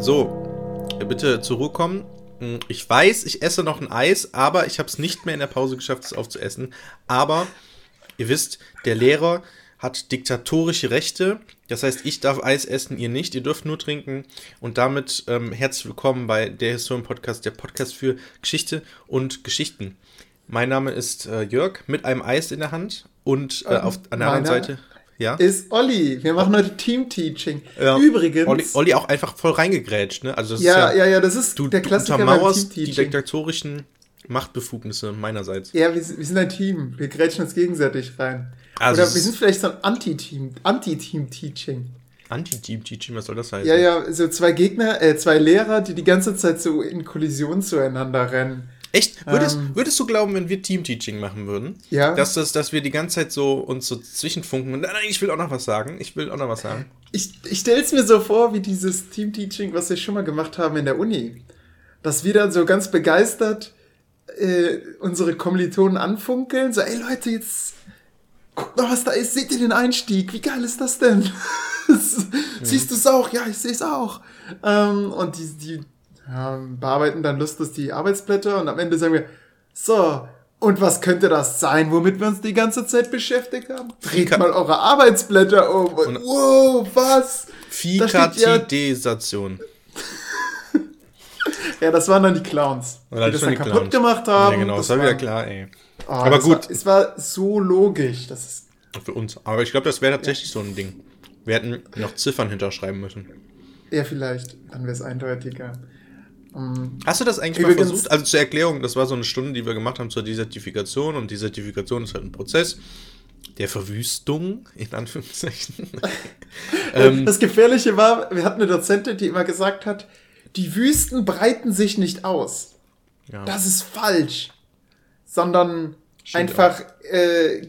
So, bitte zur Ruhe kommen. Hm, Ich weiß, ich esse noch ein Eis, aber ich habe es nicht mehr in der Pause geschafft, es aufzuessen. Aber ihr wisst, der Lehrer hat diktatorische Rechte. Das heißt, ich darf Eis essen, ihr nicht. Ihr dürft nur trinken. Und damit ähm, herzlich willkommen bei der Historien-Podcast, der Podcast für Geschichte und Geschichten. Mein Name ist äh, Jörg mit einem Eis in der Hand und äh, auf, an der anderen Seite. Ja. Ist Olli. Wir machen heute Team-Teaching. Ja. Übrigens. Olli, Olli auch einfach voll reingegrätscht, ne? Also das ja, ist ja, ja, das ist du, der du Klassiker beim untermauerst die diktatorischen Machtbefugnisse meinerseits. Ja, wir, sind- wir sind ein Team. Wir grätschen uns gegenseitig rein. Also Oder wir sind vielleicht so ein Anti-Team. Anti-Team-Teaching. Anti-Team-Teaching, was soll das heißen? Ja, ja, so zwei Gegner, äh, zwei Lehrer, die die ganze Zeit so in Kollision zueinander rennen. Echt? Würdest, Ähm. würdest du glauben, wenn wir Team-Teaching machen würden, Ja. dass, das, dass wir die ganze Zeit so uns so zwischenfunken und nein, nein, ich will auch noch was sagen, ich will auch noch was sagen. Ich, ich stelle es mir so vor, wie dieses Team-Teaching, was wir schon mal gemacht haben in der Uni. Dass wir dann so ganz begeistert äh, unsere Kommilitonen anfunkeln. So, ey Leute, jetzt guckt mal, was da ist. Seht ihr den Einstieg? Wie geil ist das denn? Siehst du es auch? Ja, ich sehe es auch. Ähm, und die, die bearbeiten dann lustlos die Arbeitsblätter und am Ende sagen wir, so, und was könnte das sein, womit wir uns die ganze Zeit beschäftigt haben? Dreht mal eure Arbeitsblätter um. Und, Und- wow, was? Steht ja-. Ja, das waren dann die Clowns, Ja, die das das dann die kaputt Clowns. gemacht haben. Ja, genau, das, war wieder klar, ey. Oh, Aber das gut. War, es war so logisch. Das ist, Für uns. Aber ich glaube, das wäre tatsächlich so ein Ding. Wir hätten noch Ziffern hinterschreiben müssen. ja, vielleicht. Dann wäre es eindeutiger. Ähm, Hast du das eigentlich Übrigens- mal versucht? Also zur Erklärung, das war so eine Stunde, die wir gemacht haben zur Desertifikation und Desertifikation ist halt ein Prozess der Verwüstung, in Anführungszeichen. ähm, das Gefährliche war, wir hatten eine Dozentin, die immer gesagt hat, die Wüsten breiten sich nicht aus. ja. Das ist falsch. Sondern Stimmt einfach äh,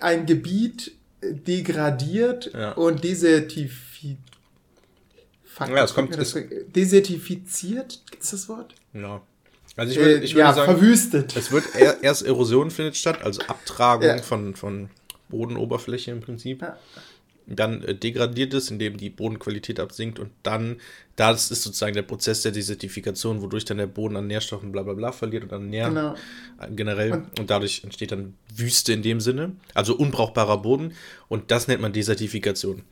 ein Gebiet degradiert Ja. und desertifiziert. Fuck, Ja, es kommt- das- Desertifiziert? Gibt's das Wort? ja. Also ich würde, Äh, ich würde ja, sagen, verwüstet. es wird er, erst Erosion findet statt, also Abtragung Ja. von, von Bodenoberfläche im Prinzip. Ja. Dann äh, degradiert es, indem die Bodenqualität absinkt und dann, das ist sozusagen der Prozess der Desertifikation, wodurch dann der Boden an Nährstoffen bla bla bla verliert und an Nähr Genau. äh, generell Und- und, dadurch entsteht dann Wüste in dem Sinne, also unbrauchbarer Boden und das nennt man Desertifikation.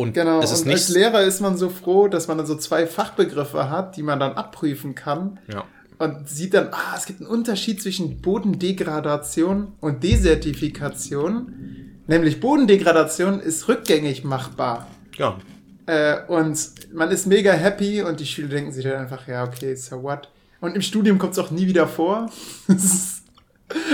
Und Genau, es ist und als Lehrer ist man so froh, dass man dann so zwei Fachbegriffe hat, die man dann abprüfen kann ja. und sieht dann, ah, es gibt einen Unterschied zwischen Bodendegradation und Desertifikation. Nämlich Bodendegradation ist rückgängig machbar. Ja, Äh, und man ist mega happy und die Schüler denken sich dann einfach, ja, okay, so what? Und im Studium kommt es auch nie wieder vor. Das ist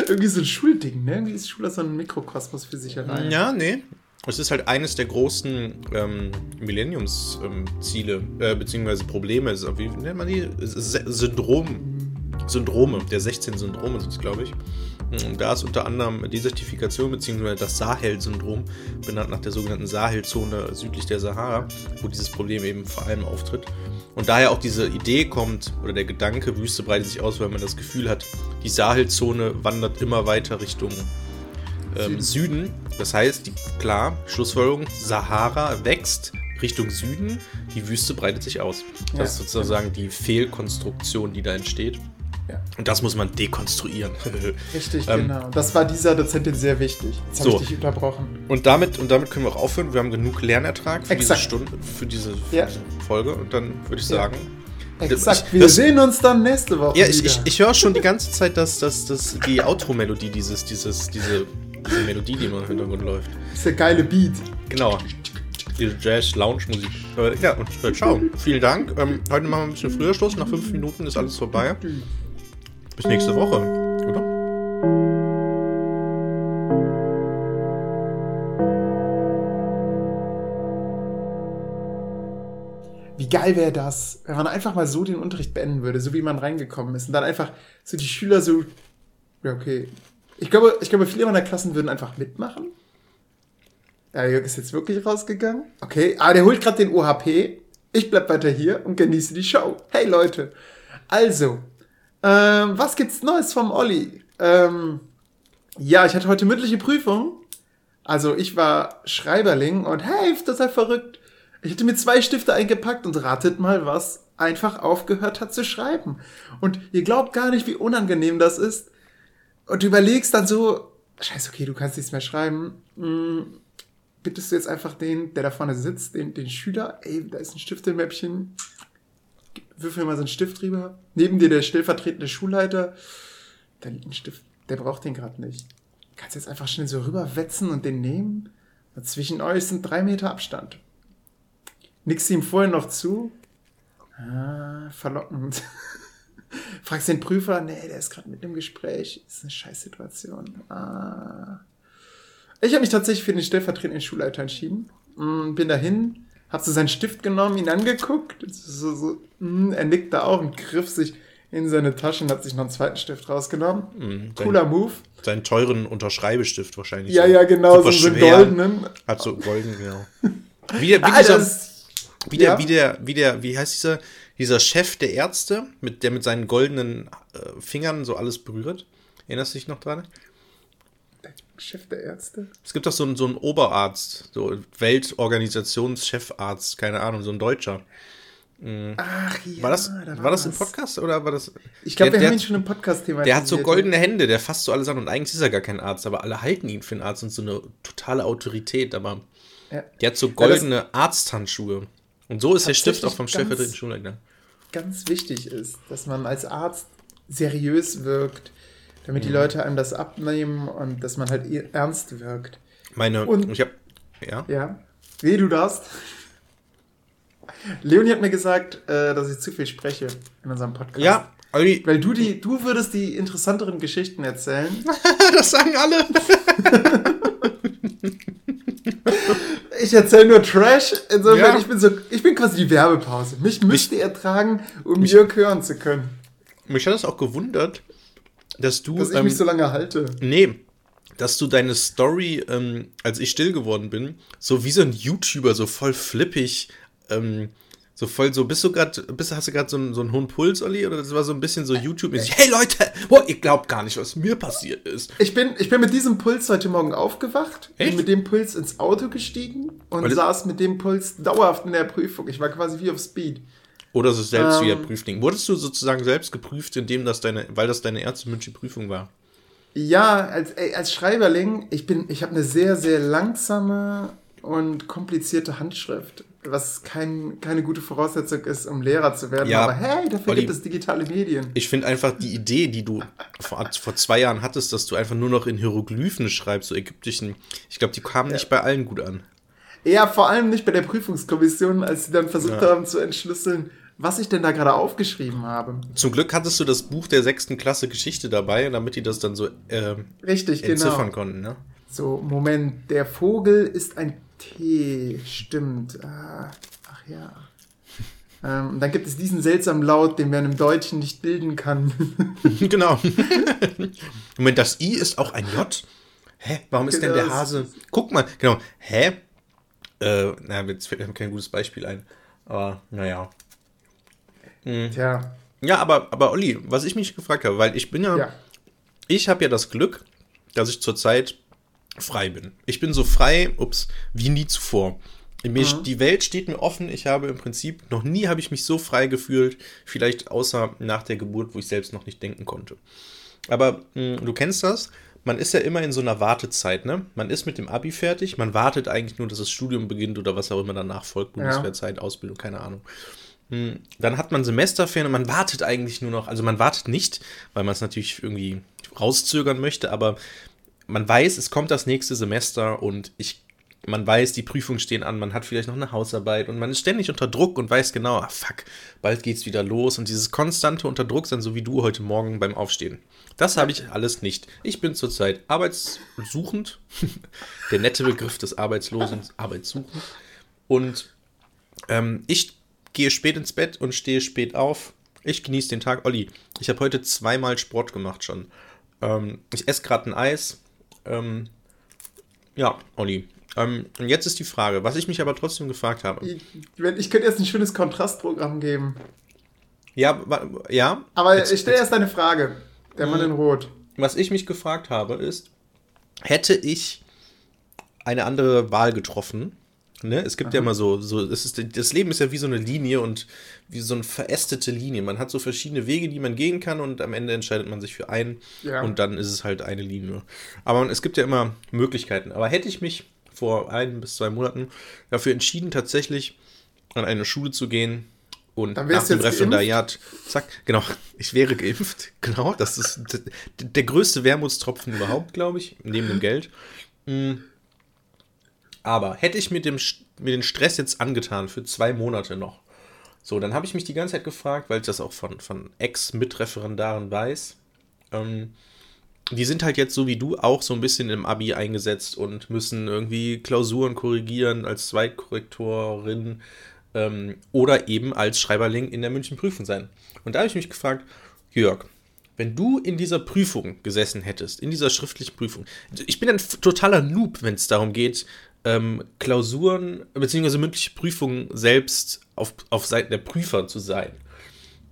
irgendwie so ein Schulding, ne? Irgendwie ist Schule so ein Mikrokosmos für sich allein. Ja, nee. Es ist halt eines der großen ähm, Millenniumsziele, äh, beziehungsweise Probleme. Wie nennt man die? Syndrom. Syndrome, der 16 Syndrome sind es, glaube ich. Und da ist unter anderem Desertifikation, beziehungsweise das Sahel-Syndrom, benannt nach der sogenannten Sahelzone südlich der Sahara, wo dieses Problem eben vor allem auftritt. Und daher auch diese Idee kommt, oder der Gedanke, Wüste breitet sich aus, weil man das Gefühl hat, die Sahelzone wandert immer weiter Richtung ähm, Süden. Das heißt, die, klar, Schlussfolgerung, Sahara wächst Richtung Süden, die Wüste breitet sich aus. Das Ja. ist sozusagen die Fehlkonstruktion, die da entsteht. Ja. Und das muss man dekonstruieren. Richtig, Ähm, genau. Das war dieser Dozentin sehr wichtig. Jetzt habe So. ich dich unterbrochen. und, damit, und damit können wir auch aufhören. Wir haben genug Lernertrag für Exakt. diese Stunde, für diese, für Ja. diese Folge. Und dann würde ich Ja. sagen. Exakt. Ich- Wir das- sehen uns dann nächste Woche Ja, ich, ich, ich höre schon die ganze Zeit, dass, dass, dass die Outro-Melodie, dieses, dieses, diese, diese Melodie, die immer im Hintergrund läuft. das ist der geile Beat. Genau. Diese Jazz-Lounge-Musik. Äh, ja, und äh, ciao. Vielen Dank. Ähm, heute machen wir ein bisschen früher Schluss. Nach fünf Minuten ist alles vorbei. Bis nächste Woche, oder? Wie geil wäre das, wenn man einfach mal so den Unterricht beenden würde, so wie man reingekommen ist. Und dann einfach so die Schüler so. Ja, okay. Ich glaube, ich glaube, viele meiner Klassen würden einfach mitmachen. Ja, Jörg ist jetzt wirklich rausgegangen. Okay, aber der holt gerade den OHP. Ich bleib weiter hier und genieße die Show. Hey Leute. Also, ähm, was gibt's Neues vom Olli? Ähm, ja, ich hatte heute mündliche Prüfung Also ich war Schreiberling und hey, total verrückt. Ich hätte mir zwei Stifte eingepackt und ratet mal, was einfach aufgehört hat zu schreiben. Und ihr glaubt gar nicht, wie unangenehm das ist. Und du überlegst dann so, scheiße, okay, du kannst nichts mehr schreiben. Hm, bittest du jetzt einfach den, der da vorne sitzt, den, den Schüler, ey, da ist ein Stift im Mäppchen, würfel mal so einen Stift drüber. Neben dir der stellvertretende Schulleiter, da liegt ein Stift, der braucht den gerade nicht. Kannst jetzt einfach schnell so rüberwetzen und den nehmen. Und zwischen euch sind drei Meter Abstand. Nix ihm vorher noch zu. Ah, verlockend. Fragst den Prüfer, nee, der ist gerade mit im Gespräch. Ist eine Scheißsituation. Ah. Ich habe mich tatsächlich für den stellvertretenden Schulleiter entschieden. Mm, bin dahin, hab so seinen Stift genommen, ihn angeguckt. So, so, mm, er nickte auch und griff sich in seine Tasche und hat sich noch einen zweiten Stift rausgenommen. Mhm, Cooler Move. Seinen teuren Unterschreibestift wahrscheinlich. Ja, so. ja, genau, so, einen goldenen. Hat so golden, genau. Wie der, wie Ah, dieser, das, wie der, ja. wie der, wie der, wie heißt dieser, dieser Chef der Ärzte, mit, der mit seinen goldenen äh, Fingern so alles berührt? Erinnerst du dich noch dran? Chef der Ärzte. Es gibt doch so einen, so einen Oberarzt, so Weltorganisationschefarzt, keine Ahnung, so ein Deutscher. Ach ja. War das, da war das im. Podcast oder war das? Ich glaube, Der- wir haben der- ihn schon im Podcast thematisiert. Der hat so goldene Hände, der fasst so alles an und eigentlich ist er gar kein Arzt, aber alle halten ihn für einen Arzt und so eine totale Autorität, aber Ja. der hat so goldene Arzthandschuhe. Und so ist der Stift auch vom stellvertretenden Schulleiter. ganz wichtig ist, dass man als Arzt seriös wirkt, damit Mhm. die Leute einem das abnehmen und dass man halt eh ernst wirkt. Meine, Und- ich hab, ja, Ja. Weh, du darfst. Leonie hat mir gesagt, äh, dass ich zu viel spreche in unserem Podcast. ja, Weil du die, du würdest die interessanteren Geschichten erzählen. das sagen alle. Ich erzähle nur Trash. Insofern, Ja. ich bin so, ich bin quasi die Werbepause. Mich müsst ihr ertragen, um Jörg hören zu können. Mich hat das auch gewundert, dass du, Dass ich ähm, mich so lange halte. nee, dass du deine Story, ähm, als ich still geworden bin, so wie so ein YouTuber, so voll flippig, ähm, so voll so, bist du gerade, bist, hast du gerade so, einen- so einen hohen Puls, Olli? Oder das war so ein bisschen so YouTube-mäßig, hey Leute, boah, ihr glaubt gar nicht, was mir passiert ist. Ich bin, ich bin mit diesem Puls heute Morgen aufgewacht, Echt? bin mit dem Puls ins Auto gestiegen und Weil- saß mit dem Puls dauerhaft in der Prüfung. Ich war quasi wie auf Speed. Oder so selbst Ähm. wieder Prüfling. Wurdest du sozusagen selbst geprüft, indem das deine, weil das deine erste mündliche Prüfung war? Ja, als, als Schreiberling, ich bin, ich habe eine sehr, sehr langsame und komplizierte Handschrift, was kein, keine gute Voraussetzung ist, um Lehrer zu werden. Ja, Aber hey, dafür Olli, gibt es digitale Medien. Ich finde einfach die Idee, die du vor, vor zwei Jahren hattest, dass du einfach nur noch in Hieroglyphen schreibst, so ägyptischen, ich glaube, die kamen nicht bei allen gut an. Ja, vor allem nicht bei der Prüfungskommission, als sie dann versucht Ja. haben zu entschlüsseln, was ich denn da gerade aufgeschrieben habe. Zum Glück hattest du das Buch der sechsten Klasse Geschichte dabei, damit die das dann so ähm, Richtig, entziffern genau. konnten. Ne? So, Moment, der Vogel ist ein T, stimmt. Ah, ach ja. Ähm, und dann gibt es diesen seltsamen Laut, den man im Deutschen nicht bilden kann. genau. Moment, das I ist auch ein J? Hä? Warum ist denn der Genau, Hase? Guck mal, genau. Hä? Äh, na, jetzt fällt mir kein gutes Beispiel ein. Aber, naja. Tja, Ja, aber, aber Olli, was ich mich gefragt habe, weil ich bin ja, ja. ich habe ja das Glück, dass ich zurzeit frei bin. Ich bin so frei, ups, wie nie zuvor. Mich, Mhm. Die Welt steht mir offen. Ich habe im Prinzip noch nie habe ich mich so frei gefühlt, vielleicht außer nach der Geburt, wo ich selbst noch nicht denken konnte. Aber mh, du kennst das. Man ist ja immer in so einer Wartezeit, ne? Man ist mit dem Abi fertig, man wartet eigentlich nur, dass das Studium beginnt oder was auch immer danach folgt, Bundeswehrzeit, Ausbildung, keine Ahnung. Hm, Dann hat man Semesterferien und man wartet eigentlich nur noch, also man wartet nicht, weil man es natürlich irgendwie rauszögern möchte, aber man weiß, es kommt das nächste Semester und ich, man weiß, die Prüfungen stehen an, man hat vielleicht noch eine Hausarbeit und man ist ständig unter Druck und weiß genau, ah fuck, bald geht's wieder los und dieses konstante unter Druck sein, so wie du heute Morgen beim Aufstehen. Das habe ich alles nicht. Ich bin zurzeit arbeitssuchend, der nette Begriff des Arbeitslosen, arbeitssuchend und ähm, ich gehe spät ins Bett und stehe spät auf. Ich genieße den Tag. Olli, ich habe heute zweimal Sport gemacht schon. Ähm, ich esse gerade ein Eis. Ähm, ja, Olli. Ähm, und jetzt ist die Frage, was ich mich aber trotzdem gefragt habe. Ich, ich könnte jetzt ein schönes Kontrastprogramm geben. Ja, ja. Aber Jetzt- ich stelle erst eine Frage. Der Mann in Rot. Was ich mich gefragt habe, ist, hätte ich eine andere Wahl getroffen. Ne? Es gibt Aha. ja immer so, so es ist, das Leben ist ja wie so eine Linie und wie so eine verästete Linie. Man hat so verschiedene Wege, die man gehen kann und am Ende entscheidet man sich für einen ja. und dann ist es halt eine Linie. Aber es gibt ja immer Möglichkeiten. Aber hätte ich mich vor ein bis zwei Monaten dafür entschieden, tatsächlich an eine Schule zu gehen und nach dem Referendariat, zack, genau, ich wäre geimpft, genau, das ist der größte Wermutstropfen überhaupt, glaube ich, neben dem Geld. Aber hätte ich mir, dem, mir den Stress jetzt angetan für zwei Monate noch, so, dann habe ich mich die ganze Zeit gefragt, weil ich das auch von, von Ex-Mitreferendaren weiß, ähm, die sind halt jetzt so wie du auch so ein bisschen im Abi eingesetzt und müssen irgendwie Klausuren korrigieren als Zweitkorrektorin ähm, oder eben als Schreiberling in der München Prüfung sein. Und da habe ich mich gefragt, Jörg, wenn du in dieser Prüfung gesessen hättest, in dieser schriftlichen Prüfung, ich bin ein totaler Noob, wenn es darum geht, ähm, Klausuren bzw. mündliche Prüfungen selbst auf, auf Seiten der Prüfer zu sein.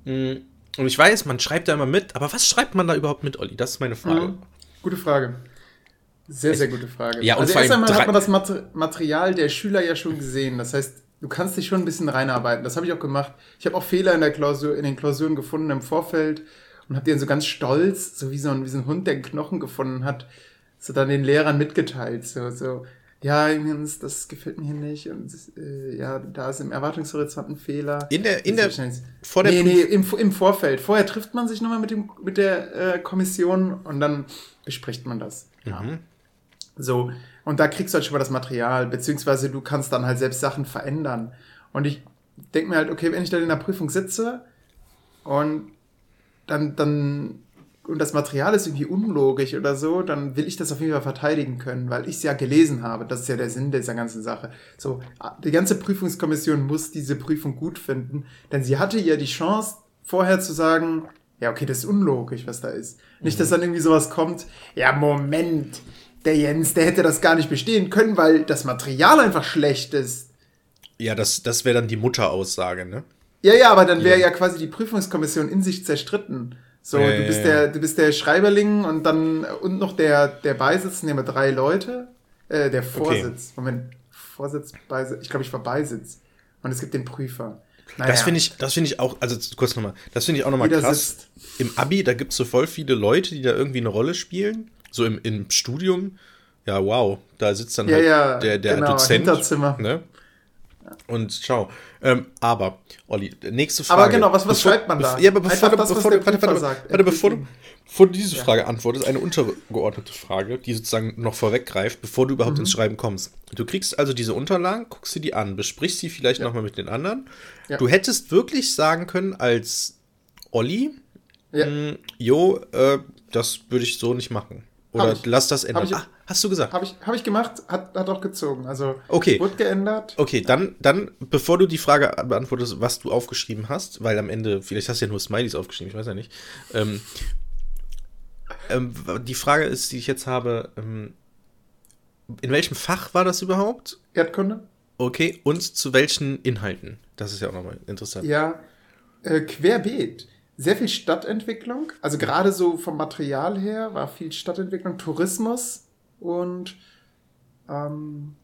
Mm, und ich weiß, man schreibt da immer mit, aber was schreibt man da überhaupt mit, Olli? Das ist meine Frage. Mhm. Gute Frage. Sehr, sehr gute Frage. Ja, und also erst einmal hat man das Material der Schüler ja schon gesehen. Das heißt, du kannst dich schon ein bisschen reinarbeiten. Das habe ich auch gemacht. Ich habe auch Fehler in der Klausur, in den Klausuren gefunden im Vorfeld und habe die dann so ganz stolz, so wie so ein, wie so ein Hund, der einen Knochen gefunden hat, so dann den Lehrern mitgeteilt. So, so, ja, übrigens, das gefällt mir hier nicht und äh, ja, da ist im Erwartungshorizont ein Fehler. In der, in der, vor der nee, nee, im, im Vorfeld. Vorher trifft man sich nochmal mit dem, mit der äh, Kommission und dann bespricht man das. Ja. Mhm. So. Und da kriegst du halt schon mal das Material, beziehungsweise du kannst dann halt selbst Sachen verändern. Und ich denke mir halt, okay, wenn ich dann in der Prüfung sitze und dann, dann und das Material ist irgendwie unlogisch oder so, dann will ich das auf jeden Fall verteidigen können, weil ich es ja gelesen habe. Das ist ja der Sinn dieser ganzen Sache. So, die ganze Prüfungskommission muss diese Prüfung gut finden, denn sie hatte ja die Chance, vorher zu sagen, ja, okay, das ist unlogisch, was da ist. Nicht, dass mhm. dann irgendwie sowas kommt, ja, Moment, der Jens, der hätte das gar nicht bestehen können, weil das Material einfach schlecht ist. Ja, das, das wäre dann die Mutteraussage, ne? Ja, ja, aber dann wäre ja. ja quasi die Prüfungskommission in sich zerstritten. So, ja, du bist ja, der, du bist der Schreiberling und dann und noch der, der Beisitz, nehmen wir drei Leute. Äh, der Vorsitz. Okay. Moment, Vorsitz, Beisitz, ich glaube, ich war Beisitz. Und es gibt den Prüfer. Naja. Das finde ich, das finde ich auch, also kurz nochmal, das finde ich auch nochmal krass. Sitzt. Im Abi, da gibt es so voll viele Leute, die da irgendwie eine Rolle spielen. So im, im Studium. Ja, wow, da sitzt dann ja, halt ja, der, der genau, Dozent. Hinterzimmer. Ne? Und ciao. Ähm, aber, Olli, nächste Frage. Aber genau, was, was bevor, schreibt man da? Ja, aber bevor, du, das, bevor, du, warte, warte, sagt, warte, bevor, du, bevor du diese Frage ja. antwortest, eine untergeordnete Frage, die sozusagen noch vorweggreift, bevor du überhaupt mhm. ins Schreiben kommst. Du kriegst also diese Unterlagen, guckst dir die an, besprichst sie vielleicht ja. nochmal mit den anderen. Ja. Du hättest wirklich sagen können, als Olli, ja. Hm, jo, äh, das würde ich so nicht machen. Oder lass das ändern. Ich, ah, hast du gesagt? Habe ich, hab ich gemacht, hat, hat auch gezogen. Also okay. wurde geändert. Okay, dann, dann, bevor du die Frage beantwortest, was du aufgeschrieben hast, weil am Ende, vielleicht hast du ja nur Smileys aufgeschrieben, ich weiß ja nicht. Ähm, ähm, die Frage ist, die ich jetzt habe, ähm, in welchem Fach war das überhaupt? Erdkunde. Okay, und zu welchen Inhalten? Das ist ja auch nochmal interessant. Ja, äh, querbeet sehr viel Stadtentwicklung, also gerade so vom Material her war viel Stadtentwicklung, Tourismus und ähm,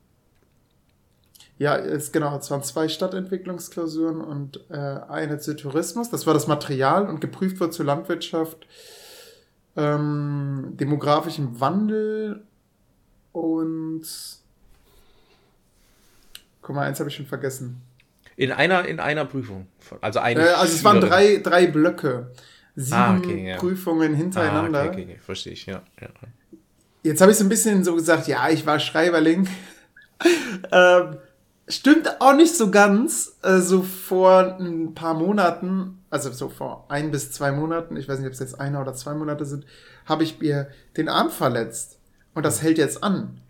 ja, es genau, es waren zwei Stadtentwicklungsklausuren und äh, eine zu Tourismus. Das war das Material und geprüft wird zur Landwirtschaft, ähm, demografischem Wandel und guck mal, eins habe ich schon vergessen. In einer, in einer Prüfung. Also, eine äh, also es waren drei, drei Blöcke. Sieben ah, okay, ja. Prüfungen hintereinander. Ah, okay, okay, verstehe ich, ja. ja. Jetzt habe ich so ein bisschen so gesagt, ja, ich war Schreiberling. ähm, stimmt auch nicht so ganz. Also vor ein paar Monaten, also so vor ein bis zwei Monaten, ich weiß nicht, ob es jetzt einer oder zwei Monate sind, habe ich mir den Arm verletzt. Und das hält jetzt an.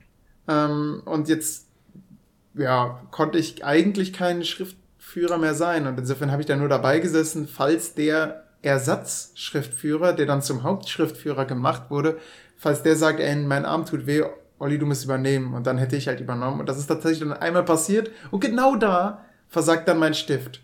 Ähm, und jetzt, ja, konnte ich eigentlich keinen Schrift Schriftführer mehr sein. Und insofern habe ich da nur dabei gesessen, falls der Ersatzschriftführer, der dann zum Hauptschriftführer gemacht wurde, falls der sagt, ey, mein Arm tut weh, Olli, du musst übernehmen. Und dann hätte ich halt übernommen. Und das ist tatsächlich dann einmal passiert. Und genau da versagt dann mein Stift.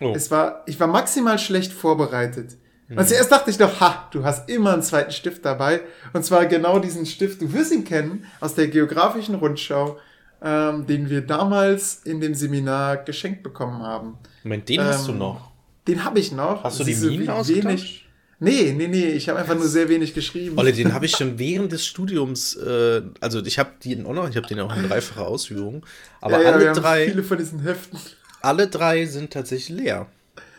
Oh. Es war, ich war maximal schlecht vorbereitet. Mhm. Und zuerst dachte ich noch, ha, du hast immer einen zweiten Stift dabei. Und zwar genau diesen Stift, du wirst ihn kennen, aus der geografischen Rundschau, ähm, den wir damals in dem Seminar geschenkt bekommen haben. Moment, den ähm, hast du ähm, noch? Den habe ich noch. Hast du die Minen ausgetauscht? Nee, nee, nee, ich habe einfach nur sehr wenig geschrieben. Olle, den habe ich schon während des Studiums, äh, also ich habe den auch noch, ich habe den auch in dreifacher Ausführung. Aber ja, alle drei. Viele von diesen Heften. Alle drei sind tatsächlich leer.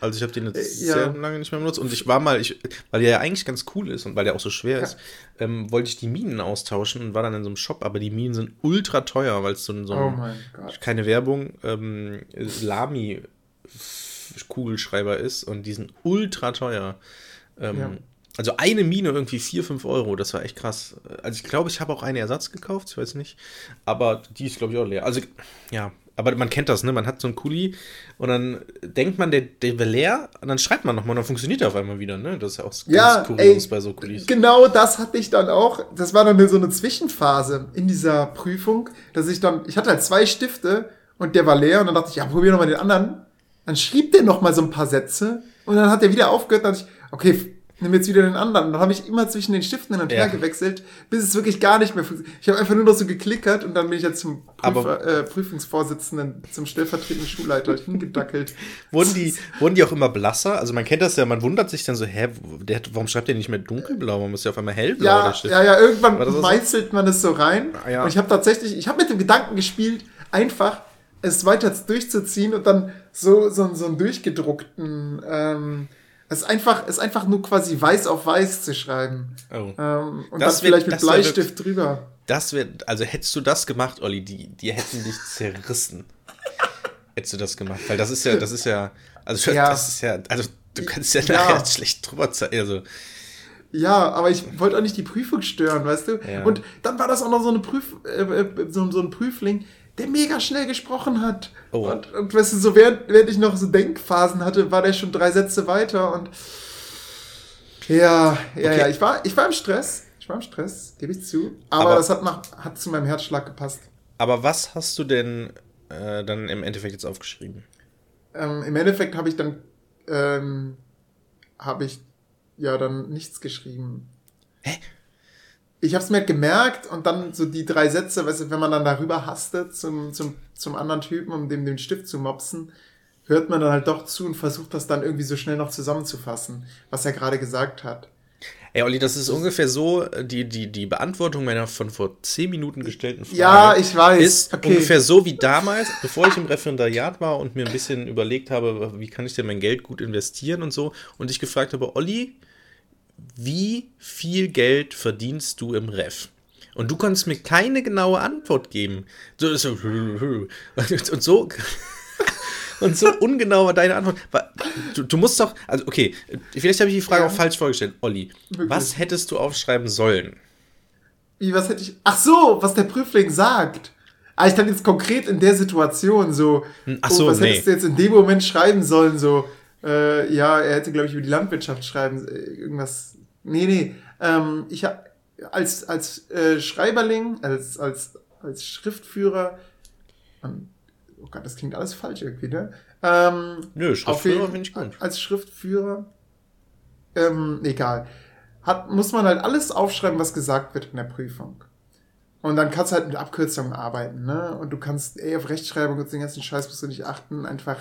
Also ich habe den jetzt äh, ja. sehr lange nicht mehr benutzt. Und ich war mal, ich, weil der ja eigentlich ganz cool ist und weil der auch so schwer ja. ist, ähm, wollte ich die Minen austauschen und war dann in so einem Shop, aber die Minen sind ultra teuer, weil es so, so oh Gott. keine Werbung, ähm, Lami Kugelschreiber ist und die sind ultra teuer. Ähm, ja. Also eine Mine irgendwie 4, 5 Euro, das war echt krass. Also ich glaube, ich habe auch einen Ersatz gekauft, ich weiß nicht. Aber die ist, glaube ich, auch leer. Also, ja, aber man kennt das, ne? Man hat so einen Kuli und dann denkt man, der, der wäre leer und dann schreibt man nochmal und dann funktioniert der auf einmal wieder, ne? Das ist ja auch ja, kurios ey, bei so Kulis. Genau das hatte ich dann auch. Das war dann so eine Zwischenphase in dieser Prüfung, dass ich dann, ich hatte halt zwei Stifte und der war leer und dann dachte ich, ja, probier nochmal den anderen. Dann schrieb der nochmal so ein paar Sätze und dann hat er wieder aufgehört, dann dachte ich, okay, nimm jetzt wieder den anderen. Und dann habe ich immer zwischen den Stiften hin und her gewechselt, bis es wirklich gar nicht mehr funktioniert. Ich habe einfach nur noch so geklickert und dann bin ich jetzt zum Prüfer, äh, Prüfungsvorsitzenden, zum stellvertretenden Schulleiter hingedackelt. wurden, die, wurden die auch immer blasser? Also man kennt das ja, man wundert sich dann so, hä, der, warum schreibt der nicht mehr dunkelblau? Man muss ja auf einmal hellblau ja, Ja, ja, irgendwann meißelt so? man es so rein. Ah, ja. Und ich habe tatsächlich, ich habe mit dem Gedanken gespielt, einfach es weiter durchzuziehen und dann so, so, so einen durchgedruckten ähm, es ist einfach, es ist einfach nur quasi weiß auf weiß zu schreiben. Oh. Ähm, und das dann vielleicht mit Bleistift wirklich, drüber. Das wäre, also hättest du das gemacht, Olli, die, die hätten dich zerrissen. hättest du das gemacht. Weil das ist ja, das ist ja, also ja. das ist ja, also du kannst ja, ja. nachher schlecht drüber zeigen. Also, ja, aber ich wollte auch nicht die Prüfung stören, weißt du? Ja. Und dann war das auch noch so eine Prüf, äh, äh so, so ein Prüfling, der mega schnell gesprochen hat. Oh. Und, und weißt du, so während, während ich noch so Denkphasen hatte, war der schon drei Sätze weiter und ja, ja, okay. ja, ich war, ich war im Stress. Ich war im Stress, gebe ich zu. Aber, aber, das hat, nach, hat zu meinem Herzschlag gepasst. Aber was hast du denn äh, dann im Endeffekt jetzt aufgeschrieben? Ähm, Im Endeffekt habe ich dann ähm, habe ich ja dann nichts geschrieben. Hä? Ich habe es mir gemerkt und dann so die drei Sätze, weißt du, wenn man dann darüber hastet zum, zum, zum anderen Typen, um dem den Stift zu mopsen, hört man dann halt doch zu und versucht das dann irgendwie so schnell noch zusammenzufassen, was er gerade gesagt hat. Ey, Olli, das ist ungefähr so, die, die, die Beantwortung meiner von vor zehn Minuten gestellten Frage. Ja, ich weiß. Ist okay. ungefähr so wie damals, bevor ich im Referendariat war und mir ein bisschen überlegt habe, wie kann ich denn mein Geld gut investieren und so. Und ich gefragt habe, Olli, wie viel Geld verdienst du im Ref? Und du konntest mir keine genaue Antwort geben. So, so, und so. und so ungenau war deine Antwort. Du, du, musst doch, also okay, vielleicht habe ich die Frage ja. auch falsch vorgestellt. Olli, Wirklich? was hättest du aufschreiben sollen? Wie, was hätte ich. Ach so, was der Prüfling sagt. Ah, ich dachte jetzt konkret in der Situation so. Ach so, oh, was nee. hättest du jetzt in dem Moment schreiben sollen? So, äh, ja, er hätte, glaube ich, über die Landwirtschaft schreiben, äh, irgendwas Nee, nee. Ähm, ich habe als, als äh, Schreiberling, als, als, als Schriftführer, ähm, oh Gott, das klingt alles falsch irgendwie, ne? Ähm, Nö, Schriftführer finde ich gut. Als Schriftführer, ähm, egal. Hat, muss man halt alles aufschreiben, was gesagt wird in der Prüfung. Und dann kannst du halt mit Abkürzungen arbeiten, ne? Und du kannst, ey, auf Rechtschreibung und den ganzen Scheiß musst du nicht achten, einfach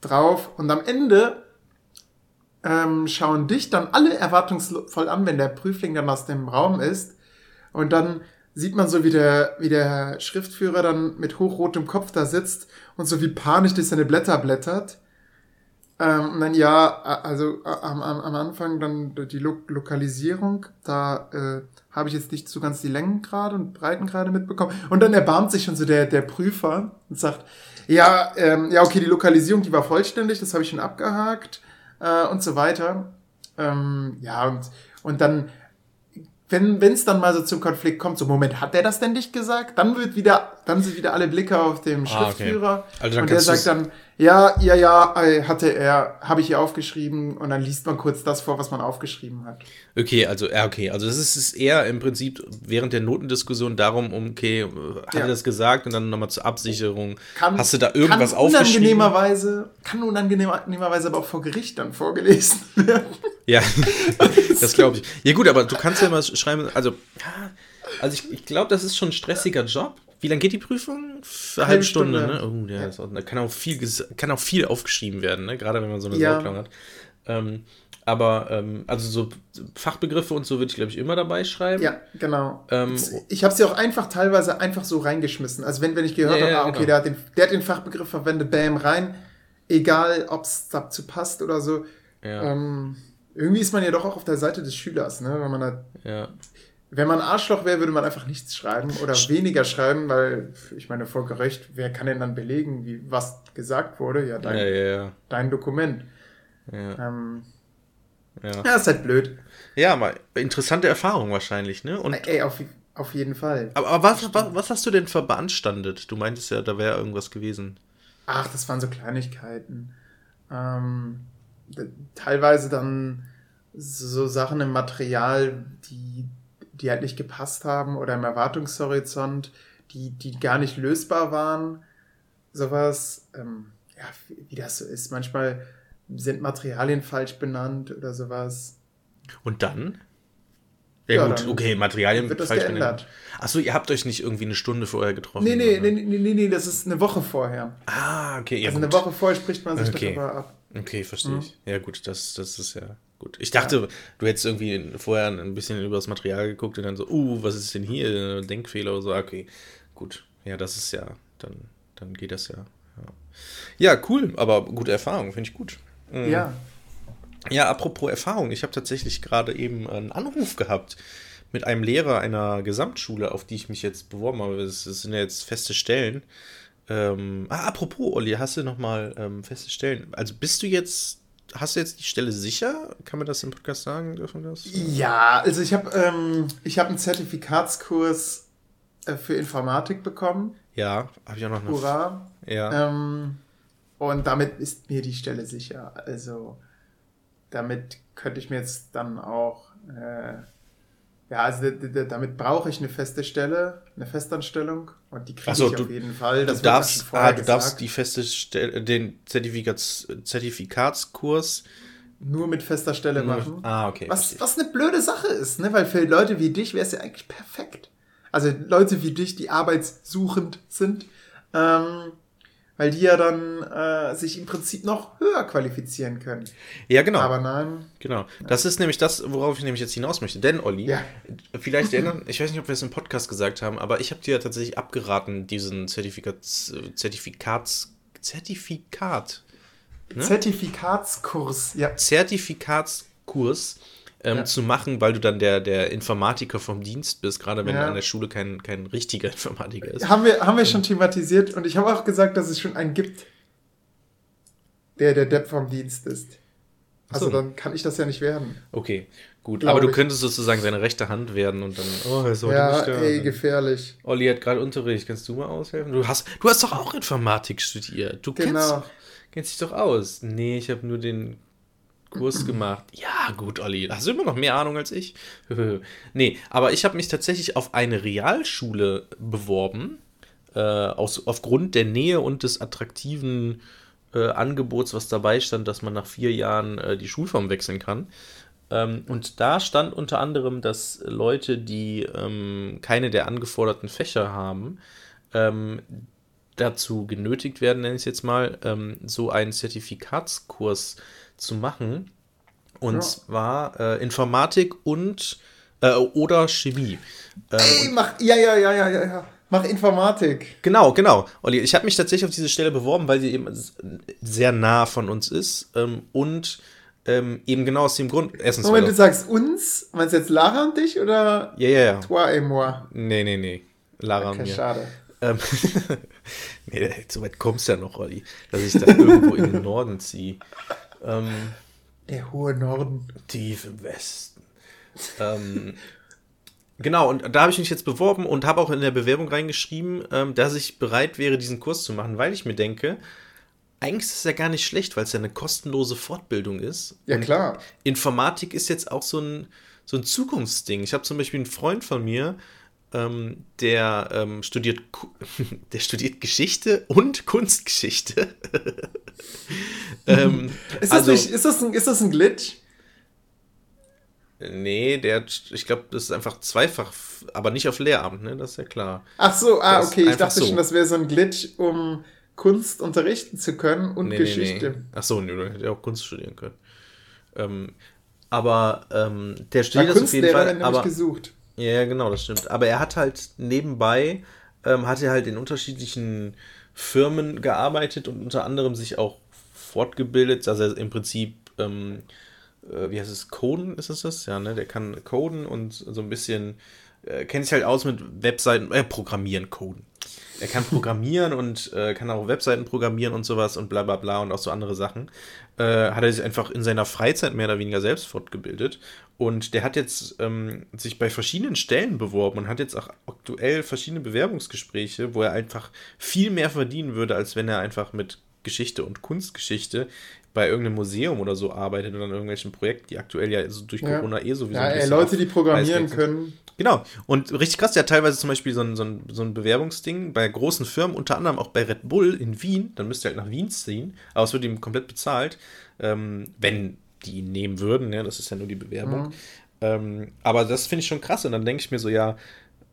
drauf. Und am Ende ähm, schauen dich dann alle erwartungsvoll an, wenn der Prüfling dann aus dem Raum ist. Und dann sieht man so, wie der, wie der Schriftführer dann mit hochrotem Kopf da sitzt und so wie panisch durch seine Blätter blättert. Ähm, und dann ja, also am, am, am Anfang dann die Lo Lokalisierung, da äh, habe ich jetzt nicht so ganz die Längengrade und Breitengrade mitbekommen. Und dann erbarmt sich schon so der, der Prüfer und sagt, ja, ähm, ja, okay, die Lokalisierung, die war vollständig, das habe ich schon abgehakt äh, und so weiter. Ähm, ja, und, und dann, wenn es dann mal so zum Konflikt kommt, so Moment, hat der das denn nicht gesagt? Dann wird wieder, dann sind wieder alle Blicke auf dem Schriftführer ah, okay. also und der sagt dann, ja, ja, ja, äh, hatte er, habe ich hier aufgeschrieben und dann liest man kurz das vor, was man aufgeschrieben hat. Okay, also ja, okay, also es ist eher im Prinzip während der Notendiskussion darum, okay, hat ja. er das gesagt und dann nochmal zur Absicherung. Kann, Hast du da irgendwas kann unangenehmerweise, Kann unangenehmerweise aber auch vor Gericht dann vorgelesen werden. Ja, das glaube ich. Ja gut, aber du kannst ja mal schreiben, also, also ich, ich glaube, das ist schon ein stressiger Job. Wie lange geht die Prüfung? Eine halbe Stunde, Stunde, ne? Oh, ja, ja. Auch, da kann auch, viel, kann auch viel aufgeschrieben werden, ne? Gerade wenn man so eine ja. Sauklaue hat. Ähm, aber ähm, also so Fachbegriffe und so würde ich, glaube ich, immer dabei schreiben. Ja, genau. Ähm, ich habe sie auch einfach teilweise einfach so reingeschmissen. Also wenn, wenn ich gehört ja, habe, ah, okay, genau. der, hat den, der hat den Fachbegriff verwendet, bam, rein. Egal, ob es dazu passt oder so. Ja. Ähm, irgendwie ist man ja doch auch auf der Seite des Schülers, ne? Wenn man halt, ja. Wenn man Arschloch wäre, würde man einfach nichts schreiben oder weniger schreiben, weil ich meine, Volker Recht, wer kann denn dann belegen, wie was gesagt wurde? Ja, dein, ja, dein Dokument. Ja. Ähm, ja. ja, ist halt blöd. Ja, aber interessante Erfahrung wahrscheinlich, ne? Und Ey, auf, auf jeden Fall. Aber, aber was, was, was, hast du denn verbeanstandet? Du meintest ja, da wäre irgendwas gewesen. Ach, das waren so Kleinigkeiten. Ähm, teilweise dann so Sachen im Material, die, die halt nicht gepasst haben oder im Erwartungshorizont, die, die gar nicht lösbar waren. Sowas, ähm, ja, wie das so ist. Manchmal sind Materialien falsch benannt oder sowas. Und dann? Ja, ja gut, okay, Materialien wird das falsch geändert. benannt. Achso, ihr habt euch nicht irgendwie eine Stunde vorher getroffen? Nee, nee, nee, nee, nee, nee, das ist eine Woche vorher. Ah, okay. Ja, also gut. eine Woche vorher spricht man sich okay. darüber ab. Okay, verstehe mhm. ich. Ja, gut, das, das ist ja gut. Ich dachte, ja. du hättest irgendwie vorher ein bisschen über das Material geguckt und dann so, uh, was ist denn hier? Denkfehler oder so. Okay, gut. Ja, das ist ja, dann, dann geht das ja. Ja, ja cool, aber gute Erfahrung, finde ich gut. Mhm. Ja. Ja, apropos Erfahrung, ich habe tatsächlich gerade eben einen Anruf gehabt mit einem Lehrer einer Gesamtschule, auf die ich mich jetzt beworben habe. Das sind ja jetzt feste Stellen. Ähm, ah, apropos, Olli, hast du nochmal ähm, feste Stellen? Also bist du jetzt, hast du jetzt die Stelle sicher? Kann man das im Podcast sagen? Dürfen das? Ja, also ich habe ähm, hab einen Zertifikatskurs äh, für Informatik bekommen. Ja, habe ich auch noch. Hurra. Ja. Ähm, und damit ist mir die Stelle sicher. Also damit könnte ich mir jetzt dann auch, äh, ja, also damit brauche ich eine feste Stelle, eine Festanstellung und die kriege so, ich auf jeden Fall. Das du darfst, ah, du darfst die feste Stelle, den Zertifikats, Zertifikatskurs nur mit fester Stelle machen. Ah, okay. Was, was eine blöde Sache ist, ne? Weil für Leute wie dich wäre es ja eigentlich perfekt. Also Leute wie dich, die arbeitssuchend sind, ähm, weil die ja dann äh, sich im Prinzip noch höher qualifizieren können. Ja, genau. Aber nein. Genau. Das ist nämlich das, worauf ich nämlich jetzt hinaus möchte. Denn, Olli, ja. vielleicht erinnern, ich weiß nicht, ob wir es im Podcast gesagt haben, aber ich habe dir ja tatsächlich abgeraten, diesen Zertifikats, Zertifikats, Zertifikat. Ne? Zertifikatskurs, ja. Zertifikatskurs ähm, ja. zu machen, weil du dann der, der Informatiker vom Dienst bist, gerade wenn ja. an der Schule kein, kein richtiger Informatiker ist. Haben wir, haben wir schon thematisiert und ich habe auch gesagt, dass es schon einen gibt, der der Depp vom Dienst ist. Also so. dann kann ich das ja nicht werden. Okay, gut. Aber du ich. könntest sozusagen seine rechte Hand werden und dann, oh, er sollte ja, nicht ey, gefährlich. Olli hat gerade Unterricht. Kannst du mal aushelfen? Du hast, du hast doch auch Informatik studiert. Du genau. kennst, kennst dich doch aus. Nee, ich habe nur den Kurs gemacht. Ja, gut, Olli. Hast du immer noch mehr Ahnung als ich? nee, aber ich habe mich tatsächlich auf eine Realschule beworben. Äh, aus, aufgrund der Nähe und des attraktiven äh, Angebots, was dabei stand, dass man nach vier Jahren äh, die Schulform wechseln kann. Ähm, und da stand unter anderem, dass Leute, die ähm, keine der angeforderten Fächer haben, ähm, dazu genötigt werden, nenne ich es jetzt mal, ähm, so einen Zertifikatskurs zu machen. Und ja. zwar äh, Informatik und äh, oder Chemie. Ähm, Ey, mach, ja, ja, ja, ja, ja, ja. Mach Informatik. Genau, genau. Olli, ich habe mich tatsächlich auf diese Stelle beworben, weil sie eben sehr nah von uns ist. Ähm, und ähm, eben genau aus dem Grund. Erstens Moment, du sagst uns? Meinst du jetzt Lara und dich oder? Ja, ja, ja. Toi et moi. Nee, nee, nee. Lara okay, und mir. schade. Ähm, nee, so weit kommst du ja noch, Olli, dass ich da irgendwo in den Norden ziehe. Ähm, Der hohe Norden. Tief im Westen. ähm, genau, und da habe ich mich jetzt beworben und habe auch in der Bewerbung reingeschrieben, ähm, dass ich bereit wäre, diesen Kurs zu machen, weil ich mir denke, eigentlich ist es ja gar nicht schlecht, weil es ja eine kostenlose Fortbildung ist. Ja, und klar. Informatik ist jetzt auch so ein, so ein Zukunftsding. Ich habe zum Beispiel einen Freund von mir, ähm, der ähm, studiert der studiert Geschichte und Kunstgeschichte. ähm, ist, das also, nicht, ist, das ein, ist das ein Glitch? Nee, der ich glaube, das ist einfach zweifach, aber nicht auf Lehramt, ne? Das ist ja klar. Ach so, ah, Das okay. Ich dachte so. schon, das wäre so ein Glitch, um Kunst unterrichten zu können und Nee, Geschichte. Nee, nee. Ach so, nee, du hättest ja auch Kunst studieren können. Ähm, aber ähm, der studiert das auf jeden Fall. Aber, gesucht. Ja, genau, das stimmt. Aber er hat halt nebenbei, ähm, hat er halt in unterschiedlichen Firmen gearbeitet und unter anderem sich auch fortgebildet, dass er im Prinzip, ähm, äh, wie heißt es, Coden ist es das? Ja, ne? Der kann coden und so ein bisschen, äh, kennt sich halt aus mit Webseiten, äh, programmieren, coden. Er kann programmieren und äh, kann auch Webseiten programmieren und sowas und bla bla bla und auch so andere Sachen. Äh, hat er sich einfach in seiner Freizeit mehr oder weniger selbst fortgebildet. Und der hat jetzt ähm, sich bei verschiedenen Stellen beworben und hat jetzt auch aktuell verschiedene Bewerbungsgespräche, wo er einfach viel mehr verdienen würde, als wenn er einfach mit Geschichte und Kunstgeschichte bei irgendeinem Museum oder so arbeitet oder an irgendwelchen Projekten, die aktuell ja so durch Ja. Corona eh sowieso Ja, ein ey, Leute, die programmieren können. Genau. Und richtig krass, der hat teilweise zum Beispiel so ein, so, ein, so ein Bewerbungsding bei großen Firmen, unter anderem auch bei Red Bull in Wien. Dann müsste er halt nach Wien ziehen, aber es wird ihm komplett bezahlt, ähm, wenn die ihn nehmen würden. Ja, das ist ja nur die Bewerbung. Mhm. Ähm, aber das finde ich schon krass. Und dann denke ich mir so, ja,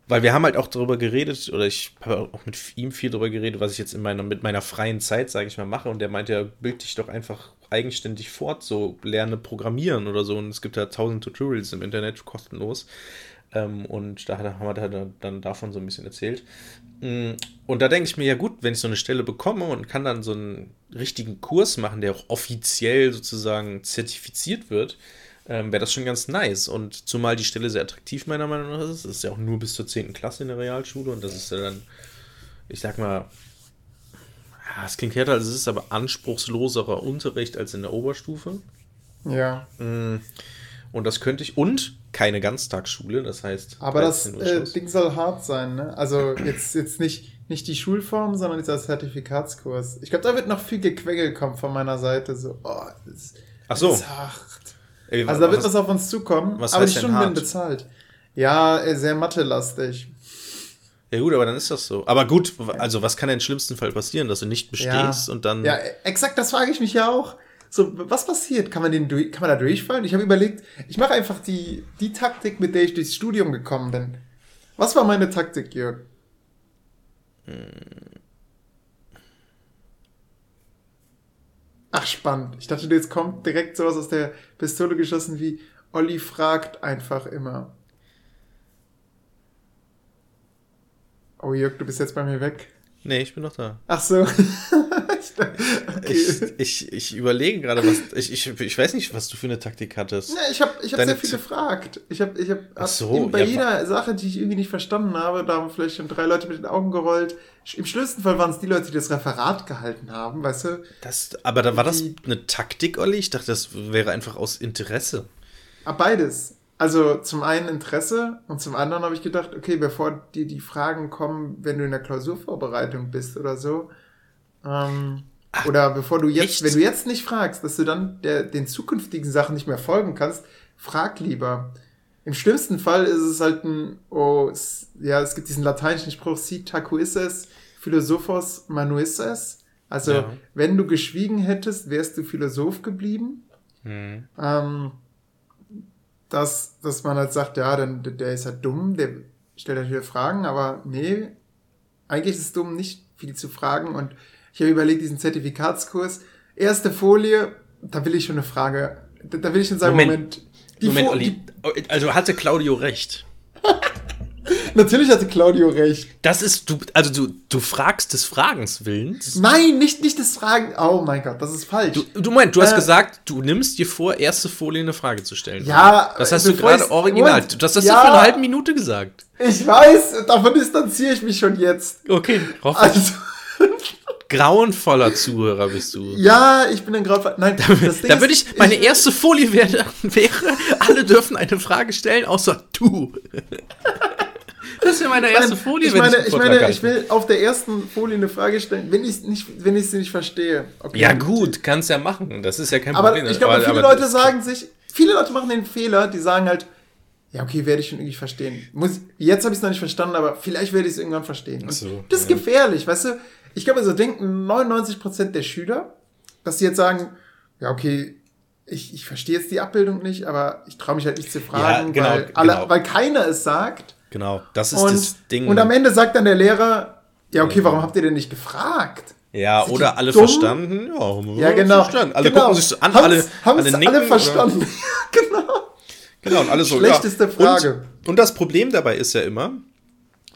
weil wir haben halt auch darüber geredet, oder ich habe auch mit ihm viel darüber geredet, was ich jetzt in meiner, mit meiner freien Zeit, sage ich mal, mache. Und der meinte ja, bild dich doch einfach eigenständig fort, so lerne programmieren oder so. Und es gibt ja tausend Tutorials im Internet, kostenlos. Ähm, und da hat er- haben wir da- dann davon so ein bisschen erzählt. Mm, Und da denke ich mir, ja gut, wenn ich so eine Stelle bekomme und kann dann so einen richtigen Kurs machen, der auch offiziell sozusagen zertifiziert wird, ähm, wäre das schon ganz nice. Und zumal die Stelle sehr attraktiv meiner Meinung nach ist. Es ist ja auch nur bis zur 10. Klasse in der Realschule und das ist ja dann, ich sag mal, ja, es klingt härter als es ist, aber anspruchsloserer Unterricht als in der Oberstufe. Ja. Mm, Und das könnte ich, und keine Ganztagsschule, das heißt. Aber das 13 Uhr äh. Ding soll hart sein, ne? Also jetzt, jetzt nicht, nicht die Schulform, sondern dieser Zertifikatskurs. Ich glaube, da wird noch viel Gequengel kommen von meiner Seite. So, oh, das, Ach so. ist hart. Ey, Also da wird was- auf uns zukommen, was aber die Stunden werden bezahlt. Ja, äh, sehr mathelastig. Ja gut, aber dann ist das so. Aber gut, also was kann denn im schlimmsten Fall passieren, dass du nicht bestehst und dann. Ja, exakt, das frage ich mich ja auch. So, was passiert? Kann man, den kann man da durchfallen? Ich habe überlegt, ich mache einfach die, die Taktik, mit der ich durchs Studium gekommen bin. Was war meine Taktik, Jörg? Ach, spannend. Ich dachte, jetzt kommt direkt sowas aus der Pistole geschossen wie Olli fragt einfach immer. Oh, Jörg, du bist jetzt bei mir weg. Nee, ich bin noch da. Ach so. Ich- okay. Ich, ich, ich überlege gerade, was. Ich, ich, ich weiß nicht, was du für eine Taktik hattest. Ja, ich habe ich hab Deine sehr viel Z- gefragt. Ich habe ich hab, Ach so, bei ja, jeder Sache, die ich irgendwie nicht verstanden habe, da haben vielleicht schon drei Leute mit den Augen gerollt. Im schlimmsten Fall waren es die Leute, die das Referat gehalten haben, weißt du? Das, aber da war das eine Taktik, Olli? Ich dachte, das wäre einfach aus Interesse. Aber beides. Also zum einen Interesse und zum anderen habe ich gedacht, okay, bevor dir die Fragen kommen, wenn du in der Klausurvorbereitung bist oder so, ähm, oder bevor du jetzt, echt? wenn du jetzt nicht fragst, dass du dann der, den zukünftigen Sachen nicht mehr folgen kannst, frag lieber. Im schlimmsten Fall ist es halt ein, oh, es, ja, es gibt diesen lateinischen Spruch, si tacuisses, philosophos manuisses. Also, Ja. wenn du geschwiegen hättest, wärst du Philosoph geblieben. Hm. Ähm, dass, dass man halt sagt, ja, dann, der ist halt dumm, der stellt halt viele Fragen, aber nee, eigentlich ist es dumm, nicht viel zu fragen. Und ich habe überlegt, diesen Zertifikatskurs, erste Folie, da will ich schon eine Frage, da, will ich schon sagen, Moment. Moment, Moment, Olli. Also hatte Claudio recht. natürlich hatte Claudio recht. Das ist, du, also du, du fragst des Fragens Willens. Nein, nicht, nicht das Fragen, oh mein Gott, das ist falsch. Du, du meinst, du hast Äh, gesagt, du nimmst dir vor, erste Folie eine Frage zu stellen. Ja, Das hast du gerade original. Moment. Du hast das Ja. ja. vor einer halben Minute gesagt. ich weiß, davon distanziere ich mich schon jetzt. Okay, Roff, Also, grauenvoller Zuhörer bist du. ja, ich bin ein Graufer. Nein, das Ding Da ist, würde ich, meine erste Folie wäre, wäre, alle dürfen eine Frage stellen, außer du. Das wäre meine erste Nein, Folie, ich wenn meine, einen ich Vortrag meine, ich will auf der ersten Folie eine Frage stellen, wenn ich nicht, wenn ich sie nicht verstehe. Okay. Ja, gut, kannst ja machen. Das ist ja kein Aber Problem. ich glaube, Aber- viele aber Leute sagen sich, viele Leute machen den Fehler, die sagen halt, ja, okay, werde ich schon irgendwie verstehen. Muss, jetzt habe ich es noch nicht verstanden, aber vielleicht werde ich es irgendwann verstehen. So, das ist ja. gefährlich, weißt du? Ich glaube, so denken 99% der Schüler, dass sie jetzt sagen, ja, okay, ich, ich verstehe jetzt die Abbildung nicht, aber ich traue mich halt nicht zu fragen, ja, genau, weil, alle, genau. weil keiner es sagt. Genau, das ist und, das Ding. Und am Ende sagt dann der Lehrer, ja, okay, warum habt ihr denn nicht gefragt? Ja, Sind oder alle dumm? verstanden? Ja, ja genau. Verstanden. Alle genau. gucken sich so an, alle, alle, nicken, alle verstanden. genau. Genau, und alles so. Schlechteste ja. Frage. Und, und das Problem dabei ist ja immer,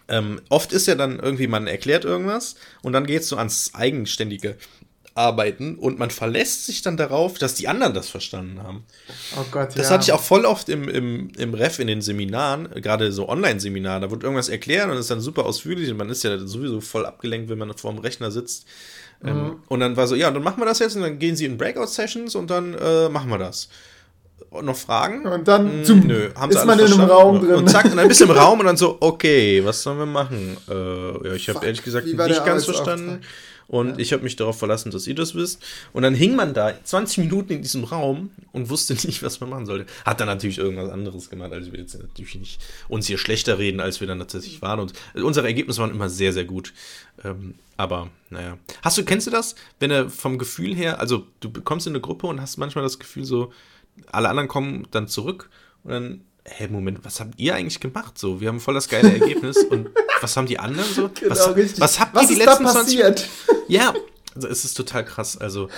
ähm, oft ist ja dann irgendwie, man erklärt irgendwas und dann geht es so ans eigenständige Arbeiten und man verlässt sich dann darauf, dass die anderen das verstanden haben. Oh Gott, Das ja. hatte ich auch voll oft im, im, im Ref in den Seminaren, gerade so Online-Seminaren, da wird irgendwas erklärt und ist dann super ausführlich und man ist ja sowieso voll abgelenkt, wenn man vor dem Rechner sitzt. Ähm, mhm. Und dann war so, ja, dann machen wir das jetzt und dann gehen sie in Breakout-Sessions und dann äh, machen wir das noch Fragen? Und dann hm, nö, haben ist man in einem Raum drin. Und zack, und dann bist du im Raum und dann so, okay, was sollen wir machen? Äh, ja, ich habe ehrlich gesagt nicht ganz verstanden. Und ja. ich habe mich darauf verlassen, dass ihr das wisst. Und dann hing man da 20 Minuten in diesem Raum und wusste nicht, was man machen sollte. Hat dann natürlich irgendwas anderes gemacht. Also wir jetzt natürlich nicht uns hier schlechter reden, als wir dann tatsächlich waren. Und unsere Ergebnisse waren immer sehr, sehr gut. Ähm, aber naja. Hast du, kennst du das? Wenn er vom Gefühl her, also du kommst in eine Gruppe und hast manchmal das Gefühl so, alle anderen kommen dann zurück und dann, hä, Moment, was habt ihr eigentlich gemacht? So, wir haben voll das geile Ergebnis und was haben die anderen so? Genau, was, richtig. was habt was ihr die letzten da passiert? 20 Ja, also es ist total krass. Also,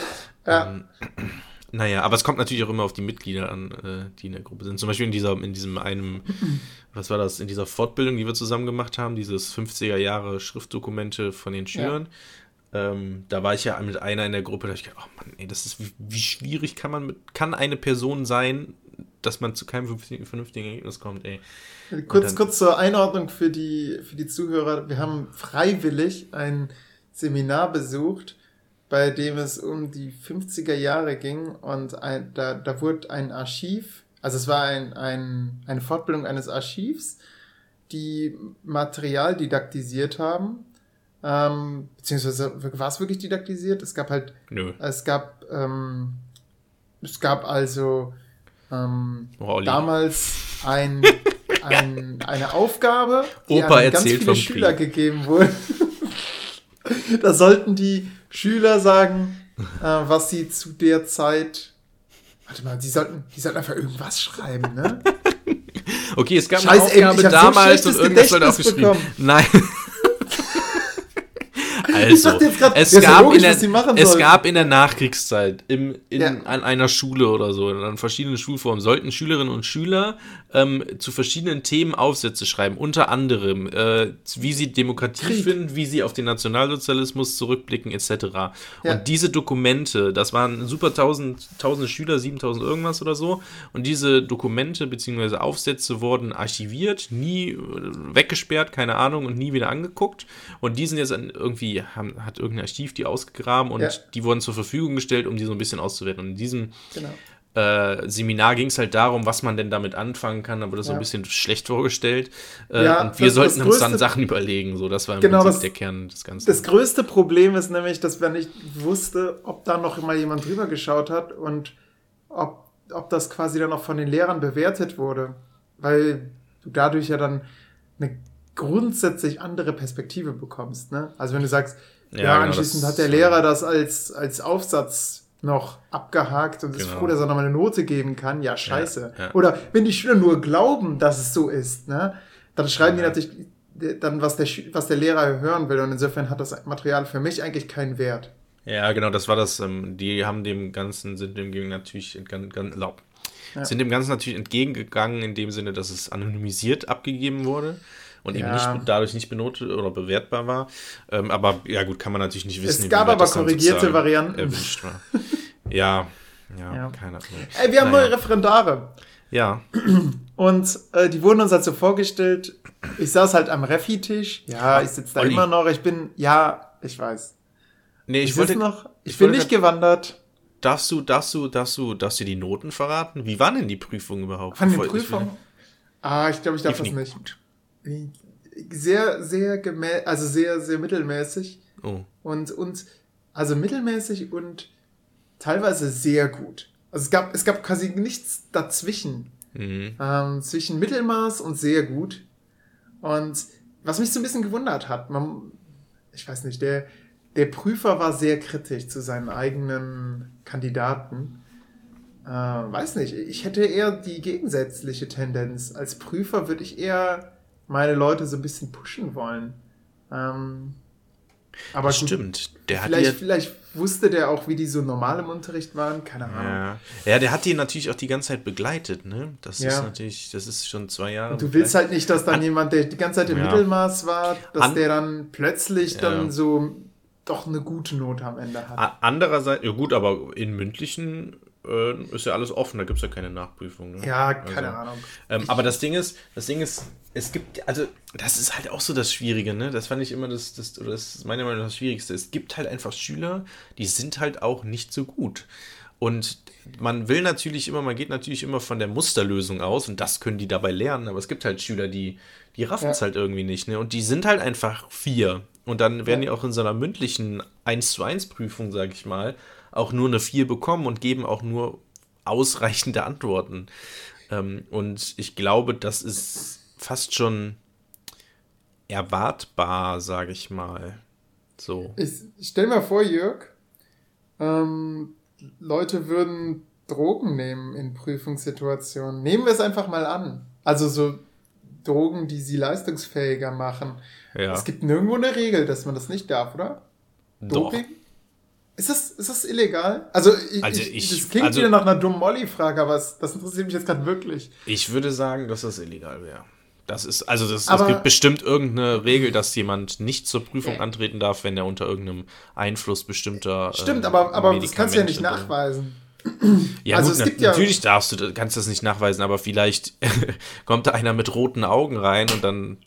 ja. ähm, naja, aber es kommt natürlich auch immer auf die Mitglieder an, äh, die in der Gruppe sind. Zum Beispiel in dieser, in diesem einem, was war das, in dieser Fortbildung, die wir zusammen gemacht haben, dieses 50er Jahre Schriftdokumente von den Schülern. Ja. Ähm, da war ich ja mit einer in der Gruppe, da ich gedacht, oh Mann, ey, das ist, wie, wie, schwierig kann man mit, kann eine Person sein, dass man zu keinem vernünftigen Ergebnis kommt, ey. Kurz, dann, kurz zur Einordnung für die, für die Zuhörer. Wir haben freiwillig ein Seminar besucht, bei dem es um die 50er Jahre ging und ein, da, da wurde ein Archiv, also es war ein, ein, eine Fortbildung eines Archivs, die Material didaktisiert haben ähm, beziehungsweise war es wirklich didaktisiert? Es gab halt. Nö. Es gab. Ähm, es gab also ähm, damals ein, ein, eine Aufgabe, die Opa an ganz viele Schüler Krieg. gegeben wurde. da sollten die Schüler sagen, äh, was sie zu der Zeit. Warte mal, die sollten, die sollten einfach irgendwas schreiben, ne? Okay, es gab Scheiß, eine Aufgabe ey, damals so und irgendwas sollte aufgeschrieben. Nein. Also, grad, es, gab logisch, der, es gab in der Nachkriegszeit im, in, ja. an einer Schule oder so, an verschiedenen Schulformen, sollten Schülerinnen und Schüler ähm, zu verschiedenen Themen Aufsätze schreiben. Unter anderem, äh, wie sie Demokratie Krieg. finden, wie sie auf den Nationalsozialismus zurückblicken, etc. Ja. Und diese Dokumente, das waren super tausend, tausende Schüler, 7000 irgendwas oder so. Und diese Dokumente bzw. Aufsätze wurden archiviert, nie äh, weggesperrt, keine Ahnung, und nie wieder angeguckt. Und die sind jetzt irgendwie haben, hat irgendein Archiv die ausgegraben und ja. die wurden zur Verfügung gestellt, um die so ein bisschen auszuwerten. Und in diesem genau. äh, Seminar ging es halt darum, was man denn damit anfangen kann, aber das ja. so ein bisschen schlecht vorgestellt. Äh, ja, und wir das, sollten das uns dann Sachen überlegen. So, das war im genau Prinzip das, der Kern des Ganzen. Das größte Problem ist nämlich, dass wir nicht wusste, ob da noch mal jemand drüber geschaut hat und ob, ob das quasi dann auch von den Lehrern bewertet wurde. Weil du dadurch ja dann eine grundsätzlich andere Perspektive bekommst. Ne? Also wenn du sagst, ja, ja genau, anschließend hat der Lehrer das als, als Aufsatz noch abgehakt und ist genau. froh, dass er nochmal eine Note geben kann. Ja, scheiße. Ja, ja. Oder wenn die Schüler nur glauben, dass es so ist, ne, dann schreiben die natürlich dann, was der, was der Lehrer hören will. Und insofern hat das Material für mich eigentlich keinen Wert. Ja, genau, das war das. Ähm, die haben dem Ganzen, sind dem natürlich ganz, ganz, sind dem Ganzen natürlich entgegengegangen, in dem Sinne, dass es anonymisiert abgegeben wurde und ja. eben nicht, dadurch nicht benotet oder bewertbar war. Ähm, aber ja, gut, kann man natürlich nicht wissen. Es gab aber korrigierte Varianten. Erwischt war. ja, ja, ja, keine Ahnung. Ey, wir haben naja. neue Referendare. Ja. Und äh, die wurden uns halt so vorgestellt. Ich saß halt am Refi-Tisch. Ja, ich sitze da Olli. immer noch. Ich bin, ja, ich weiß. Nee, ich, ich wollte noch. Ich, ich bin nicht gewandert. Darfst du, darfst du, darfst du, darfst du die Noten verraten? Wie waren denn die Prüfungen überhaupt? Von den Prüfungen? Ah, ich glaube, ich darf das nicht. Gut sehr, sehr gemä also sehr, sehr mittelmäßig. Oh. Und, und, also mittelmäßig und teilweise sehr gut. Also es gab, es gab quasi nichts dazwischen. Mhm. Ähm, zwischen Mittelmaß und sehr gut. Und was mich so ein bisschen gewundert hat, man, ich weiß nicht, der, der Prüfer war sehr kritisch zu seinen eigenen Kandidaten. äh, weiß nicht, ich hätte eher die gegensätzliche Tendenz. Als Prüfer würde ich eher meine Leute so ein bisschen pushen wollen. Ähm, aber gut, Stimmt. Der hat vielleicht, vielleicht wusste der auch, wie die so normal im Unterricht waren, keine Ahnung. ja. ja, der hat die natürlich auch die ganze Zeit begleitet, ne? Das Ja. ist natürlich, das ist schon zwei Jahre. Und du willst halt nicht, dass dann jemand, der die ganze Zeit im Ja. Mittelmaß war, dass An- der dann plötzlich dann so doch eine gute Note am Ende hat. Andererseits, ja gut, aber in mündlichen äh, ist ja alles offen, da gibt es ja keine Nachprüfung. Ne? Ja, keine Also, Ahnung. Ähm, aber das Ding ist, das Ding ist, es gibt, also das ist halt auch so das Schwierige, ne? Das fand ich immer das, das, oder das ist meiner Meinung nach das Schwierigste. Es gibt halt einfach Schüler, die sind halt auch nicht so gut. Und man will natürlich immer, man geht natürlich immer von der Musterlösung aus und das können die dabei lernen, aber es gibt halt Schüler, die, die raffen es Ja. halt irgendwie nicht, ne? Und die sind halt einfach vier. Und dann werden Ja. die auch in so einer mündlichen 1 zu 1 Prüfung, sag ich mal, auch nur eine 4 bekommen und geben auch nur ausreichende Antworten. Ähm, und ich glaube, das ist fast schon erwartbar, sage ich mal. So. Ich, stell mir vor, Jörg, ähm, Leute würden Drogen nehmen in Prüfungssituationen. Nehmen wir es einfach mal an. Also so Drogen, die sie leistungsfähiger machen. Ja. Es gibt nirgendwo eine Regel, dass man das nicht darf, oder? Doch. Ist das, ist das illegal? Also, ich, Also ich, das klingt also- wieder nach einer dummen Molly-Frage, aber es, das interessiert mich jetzt gerade wirklich. Ich würde sagen, dass das illegal wäre. Das ist, also das, es Aber- gibt bestimmt irgendeine Regel, dass jemand nicht zur Prüfung antreten darf, wenn er unter irgendeinem Einfluss bestimmter. Stimmt, äh, aber, aber das kannst du ja nicht nachweisen. Ja, Also gut, es na, gibt ja- natürlich darfst du, kannst du das nicht nachweisen, aber vielleicht kommt da einer mit roten Augen rein und dann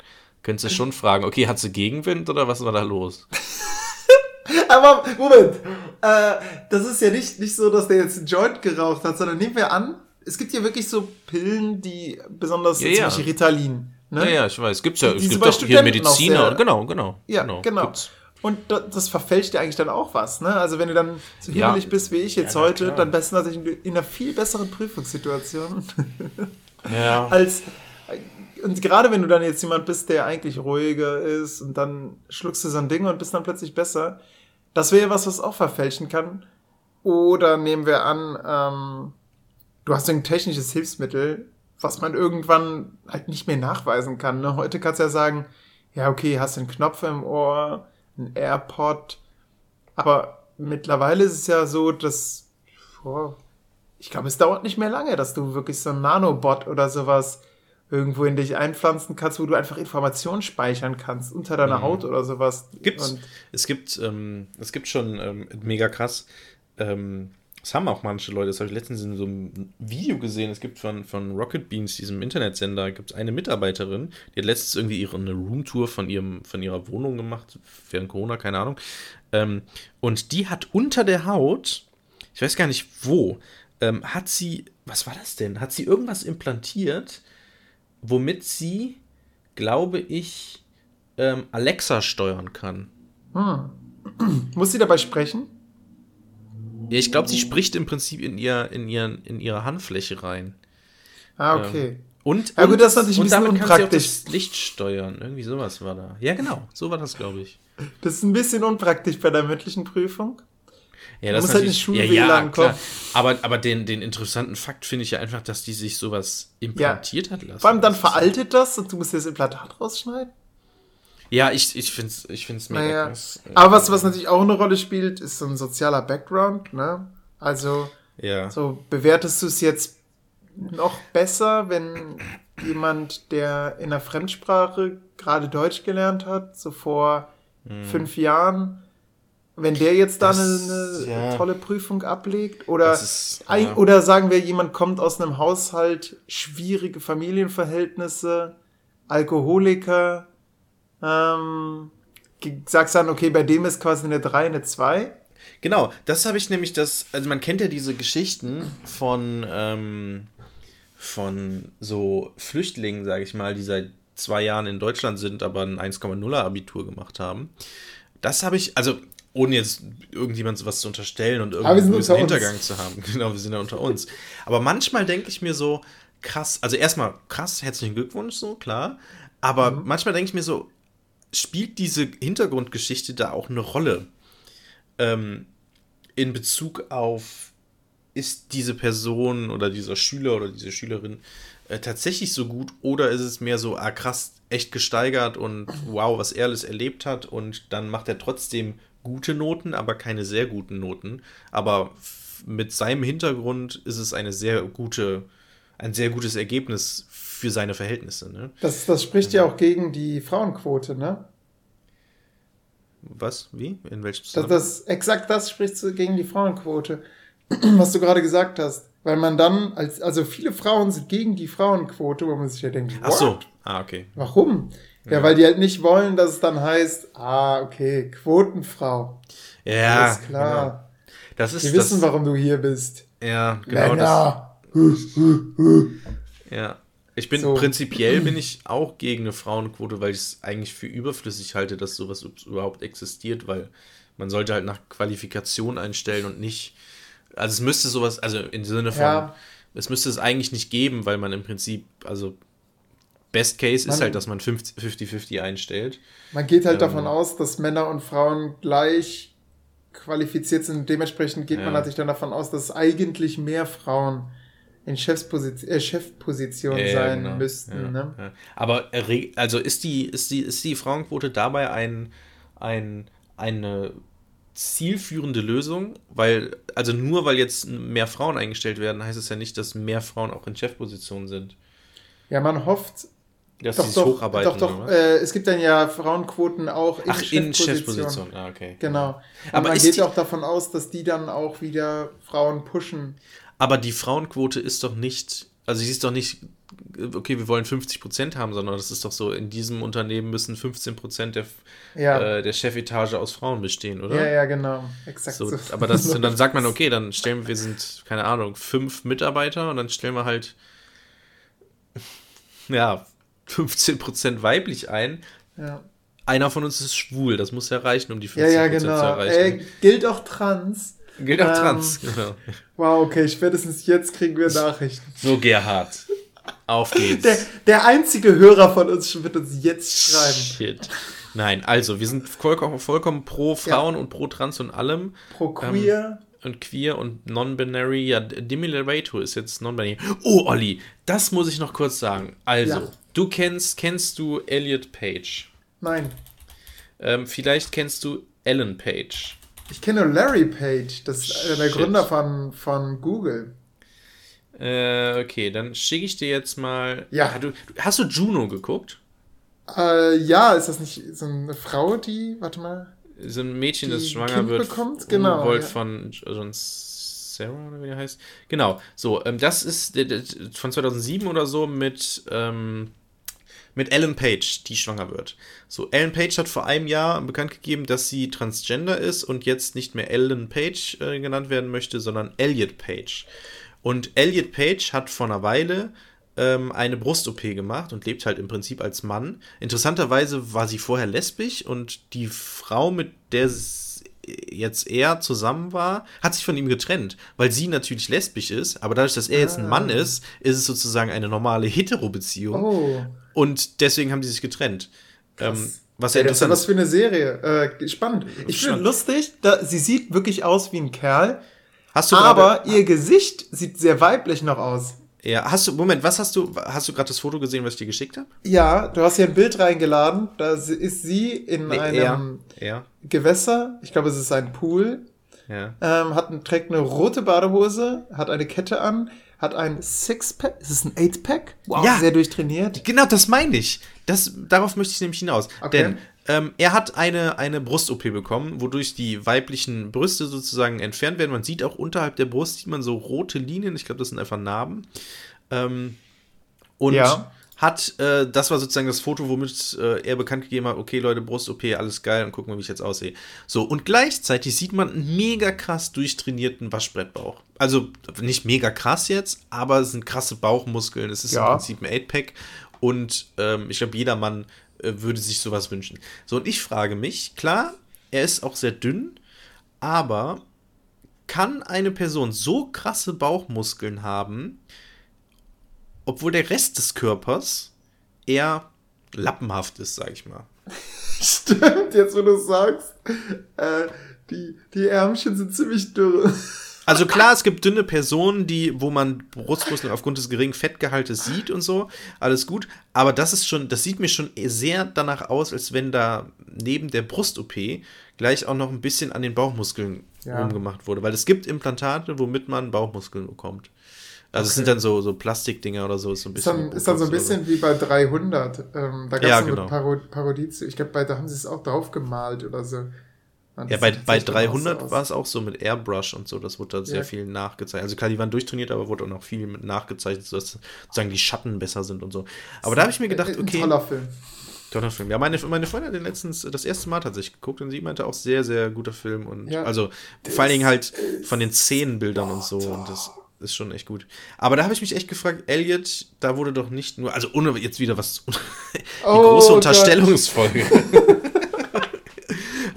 könntest du schon fragen, okay, hat sie Gegenwind oder was war da los? Aber, Moment, äh, das ist ja nicht, nicht so, dass der jetzt einen Joint geraucht hat, sondern nehmen wir an, es gibt ja wirklich so Pillen, die besonders, Ja, zum ja. Beispiel Ritalin. Ne? Ja, ja, ich weiß. Gibt's ja, Die es gibt doch hier Mediziner. sehr- Genau, genau. Ja, genau. Gibt's. Und da, das verfälscht ja eigentlich dann auch was, ne? Also wenn du dann so Ja. himmelig bist wie ich jetzt Ja, heute, klar. dann bist du natürlich in, in einer viel besseren Prüfungssituation Ja. als und gerade wenn du dann jetzt jemand bist, der eigentlich ruhiger ist und dann schluckst du so ein Ding und bist dann plötzlich besser, das wäre was, was auch verfälschen kann. Oder nehmen wir an, ähm, du hast ein technisches Hilfsmittel, was man irgendwann halt nicht mehr nachweisen kann. Ne? Heute kannst du ja sagen, ja, okay, hast einen Knopf im Ohr, ein AirPod, aber mittlerweile ist es ja so, dass, boah, ich glaube, es dauert nicht mehr lange, dass du wirklich so ein Nanobot oder sowas irgendwo in dich einpflanzen kannst, wo du einfach Informationen speichern kannst unter deiner Haut oder sowas. Gibt's. Und Es gibt, ähm, es gibt schon ähm, mega krass. Ähm, das haben auch manche Leute, das habe ich letztens in so einem Video gesehen. Es gibt von, von Rocket Beans, diesem Internetsender, gibt es eine Mitarbeiterin, die hat letztens irgendwie ihre eine Roomtour von, ihrem, von ihrer Wohnung gemacht, während Corona, keine Ahnung. Ähm, und die hat unter der Haut, ich weiß gar nicht wo, ähm, hat sie, was war das denn? Hat sie irgendwas implantiert, womit sie, glaube ich, ähm, Alexa steuern kann. muss sie dabei sprechen? Ja, ich glaube, sie spricht im Prinzip in, ihr, in, ihren, in ihre Handfläche rein. Ah, okay. Und, Ja, gut, das ist natürlich ein und bisschen unpraktisch. das Licht steuern. Irgendwie sowas war da. Ja, genau. So war das, glaube ich. Das ist ein bisschen unpraktisch bei der mündlichen Prüfung. Ja, das muss ist halt ins ja, ja, kommen. Aber, aber den, den interessanten Fakt finde ich ja einfach, dass die sich sowas implantiert hat lassen. Vor allem dann veraltet das und du musst dir das Implantat rausschneiden. Ja, ich, ich finde es ich find's mega Naja. krass. Aber was, was natürlich auch eine Rolle spielt, ist so ein sozialer Background, ne? Also, Ja. so bewertest du es jetzt noch besser, wenn jemand, der in der Fremdsprache gerade Deutsch gelernt hat, so vor fünf Jahren, wenn der jetzt da eine, ja. tolle Prüfung ablegt oder ist, ja. oder sagen wir, jemand kommt aus einem Haushalt, schwierige Familienverhältnisse, Alkoholiker, ähm, sagst dann, okay, bei dem ist quasi eine 3, eine 2. Genau, das habe ich nämlich das, also man kennt ja diese Geschichten von, ähm, von so Flüchtlingen, sage ich mal, die seit zwei Jahren in Deutschland sind, aber ein 1,0er Abitur gemacht haben. Das habe ich, also ohne jetzt irgendjemand was zu unterstellen und irgendeinen unter uns. Hintergang zu haben. Genau, wir sind ja unter uns. Aber manchmal denke ich mir so, krass, also erstmal krass, herzlichen Glückwunsch, so, klar. Aber Mhm. manchmal denke ich mir so, spielt diese Hintergrundgeschichte da auch eine Rolle? ähm, in Bezug auf ist diese Person oder dieser Schüler oder diese Schülerin äh, tatsächlich so gut oder ist es mehr so, ah krass, echt gesteigert und wow, was er alles erlebt hat und dann macht er trotzdem gute Noten, aber keine sehr guten Noten. Aber mit seinem Hintergrund ist es eine sehr gute, ein sehr gutes Ergebnis für seine Verhältnisse. Ne? Das, das spricht ja auch gegen die Frauenquote, ne? Was? Wie? In welchem das, das Exakt das spricht gegen die Frauenquote, was du gerade gesagt hast. Weil man dann, als, also viele Frauen sind gegen die Frauenquote, wo man sich ja denkt, What? Ach so, ah, okay. Warum? Ja, ja, weil die halt nicht wollen, dass es dann heißt, ah, okay, Quotenfrau. Ja, Alles klar. Genau. Das ist, die wissen, das, warum du hier bist. Ja, genau. Männer. Das, ja. Ich bin so. prinzipiell bin ich auch gegen eine Frauenquote, weil ich es eigentlich für überflüssig halte, dass sowas überhaupt existiert, weil man sollte halt nach Qualifikation einstellen und nicht. Also es müsste sowas, also im Sinne von, ja. es müsste es eigentlich nicht geben, weil man im Prinzip, also Best Case man, ist halt, dass man 50-50 einstellt. Man geht halt ähm, davon aus, dass Männer und Frauen gleich qualifiziert sind. Dementsprechend geht ja. man natürlich dann davon aus, dass eigentlich mehr Frauen in Chefsposition, äh, Chefposition äh, sein genau. müssten. Ja, ne? ja. Aber also ist die, ist die, ist die Frauenquote dabei ein, ein, eine zielführende Lösung? Weil, also nur weil jetzt mehr Frauen eingestellt werden, heißt es ja nicht, dass mehr Frauen auch in Chefpositionen sind. Ja, man hofft, dass doch, doch, hocharbeiten. Doch, doch. Äh, es gibt dann ja Frauenquoten auch in Ach, Chefposition. in Chefposition. Ah, okay. Genau. Und Aber man geht auch davon aus, dass die dann auch wieder Frauen pushen. Aber die Frauenquote ist doch nicht, also sie ist doch nicht, okay, wir wollen 50% haben, sondern das ist doch so, in diesem Unternehmen müssen 15 der, ja. äh, der Chefetage aus Frauen bestehen, oder? Ja, ja, genau. Exakt. So, aber das, und dann sagt man, okay, dann stellen wir, wir sind, keine Ahnung, fünf Mitarbeiter und dann stellen wir halt, ja, 15% weiblich ein. Ja. Einer von uns ist schwul, das muss ja reichen, um die 15% ja, ja, genau. zu erreichen. Ey, gilt auch trans. Gilt auch ähm, trans, genau. Wow, okay, spätestens jetzt kriegen wir Nachrichten. So, Gerhard. Auf geht's. Der, der einzige Hörer von uns wird uns jetzt schreiben. Shit. Nein, also, wir sind vollkommen, vollkommen pro Frauen ja. und pro Trans und allem. Pro Queer. Ähm, und Queer und Non-Binary. Ja, Demi Lovato ist jetzt Non-Binary. Oh, Olli, das muss ich noch kurz sagen. Also, ja. Du kennst, kennst du Elliot Page? Nein. Ähm, vielleicht kennst du Ellen Page. Ich kenne Larry Page, das ist äh, der Gründer von, von Google. Äh, okay, dann schicke ich dir jetzt mal. Ja. Ah, du, hast du Juno geguckt? Äh, ja, ist das nicht so eine Frau, die, warte mal. So ein Mädchen, das schwanger kind wird. Bekommt? Genau. Wollt ja. von John Sarah oder wie der heißt. Genau, so, ähm, das ist von 2007 oder so mit. Ähm, mit Ellen Page, die schwanger wird. So, Ellen Page hat vor einem Jahr bekannt gegeben, dass sie transgender ist und jetzt nicht mehr Ellen Page äh, genannt werden möchte, sondern Elliot Page. Und Elliot Page hat vor einer Weile ähm, eine Brust-OP gemacht und lebt halt im Prinzip als Mann. Interessanterweise war sie vorher lesbisch und die Frau, mit der jetzt er zusammen war, hat sich von ihm getrennt, weil sie natürlich lesbisch ist, aber dadurch, dass er jetzt ein Mann ah. ist, ist es sozusagen eine normale Hetero-Beziehung. Oh. Und deswegen haben die sich getrennt. Ähm, was ja, interessant das ist. Was für eine Serie. Äh, spannend. Ich finde lustig, da, sie sieht wirklich aus wie ein Kerl. Hast du aber ihr Gesicht sieht sehr weiblich noch aus. Ja, hast du, Moment, was hast du, hast du gerade das Foto gesehen, was ich dir geschickt habe? Ja, du hast hier ein Bild reingeladen, da ist sie in nee, einem er, er. Gewässer, ich glaube, es ist ein Pool, ja. ähm, hat, trägt eine rote Badehose, hat eine Kette an, hat ein Sixpack, ist es ein Eightpack? Wow, ja, sehr durchtrainiert. Genau, das meine ich. Das, darauf möchte ich nämlich hinaus. Okay. Denn ähm, er hat eine, eine Brust-OP bekommen, wodurch die weiblichen Brüste sozusagen entfernt werden. Man sieht auch unterhalb der Brust, sieht man so rote Linien. Ich glaube, das sind einfach Narben. Ähm, und ja. hat, äh, das war sozusagen das Foto, womit äh, er bekannt gegeben hat, okay Leute, Brust-OP, alles geil und gucken wir, wie ich jetzt aussehe. So, und gleichzeitig sieht man einen mega krass durchtrainierten Waschbrettbauch. Also nicht mega krass jetzt, aber es sind krasse Bauchmuskeln. Es ist ja. im Prinzip ein 8-Pack und ähm, ich glaube, jeder Mann würde sich sowas wünschen. So, und ich frage mich, klar, er ist auch sehr dünn, aber kann eine Person so krasse Bauchmuskeln haben, obwohl der Rest des Körpers eher lappenhaft ist, sag ich mal. Stimmt, jetzt wo du sagst, äh, die, die Ärmchen sind ziemlich dürr. Also klar, es gibt dünne Personen, die, wo man Brustmuskeln aufgrund des geringen Fettgehaltes sieht und so, alles gut. Aber das ist schon, das sieht mir schon sehr danach aus, als wenn da neben der Brust-OP gleich auch noch ein bisschen an den Bauchmuskeln Ja. rumgemacht wurde. Weil es gibt Implantate, womit man Bauchmuskeln bekommt. Also es Okay. sind dann so, so Plastikdinger oder so, ist so ein Ist bisschen. dann, wie ist dann so ein bisschen wie bei 300. Ähm, da gab es Ja, genau. eine Paro Parodie zu. Ich glaube, da haben sie es auch drauf gemalt oder so. Ja, das bei, bei tatsächlich auch 300 so war es auch so mit Airbrush und so, das wurde da sehr Ja. viel nachgezeichnet. Also klar, die waren durchtrainiert, aber wurde auch noch viel mit nachgezeichnet, sodass sozusagen die Schatten besser sind und so. Aber da habe ich mir gedacht, Ein okay, toller Film. toller Film. Ja, meine, meine Freundin hat den letztens das erste Mal tatsächlich geguckt und sie meinte auch sehr, sehr guter Film und Ja. also vor allen Dingen halt von den Szenenbildern und so und das ist schon echt gut. Aber da habe ich mich echt gefragt, Elliot, da wurde doch nicht nur, also ohne jetzt wieder was, die Oh große. Unterstellungsfolge.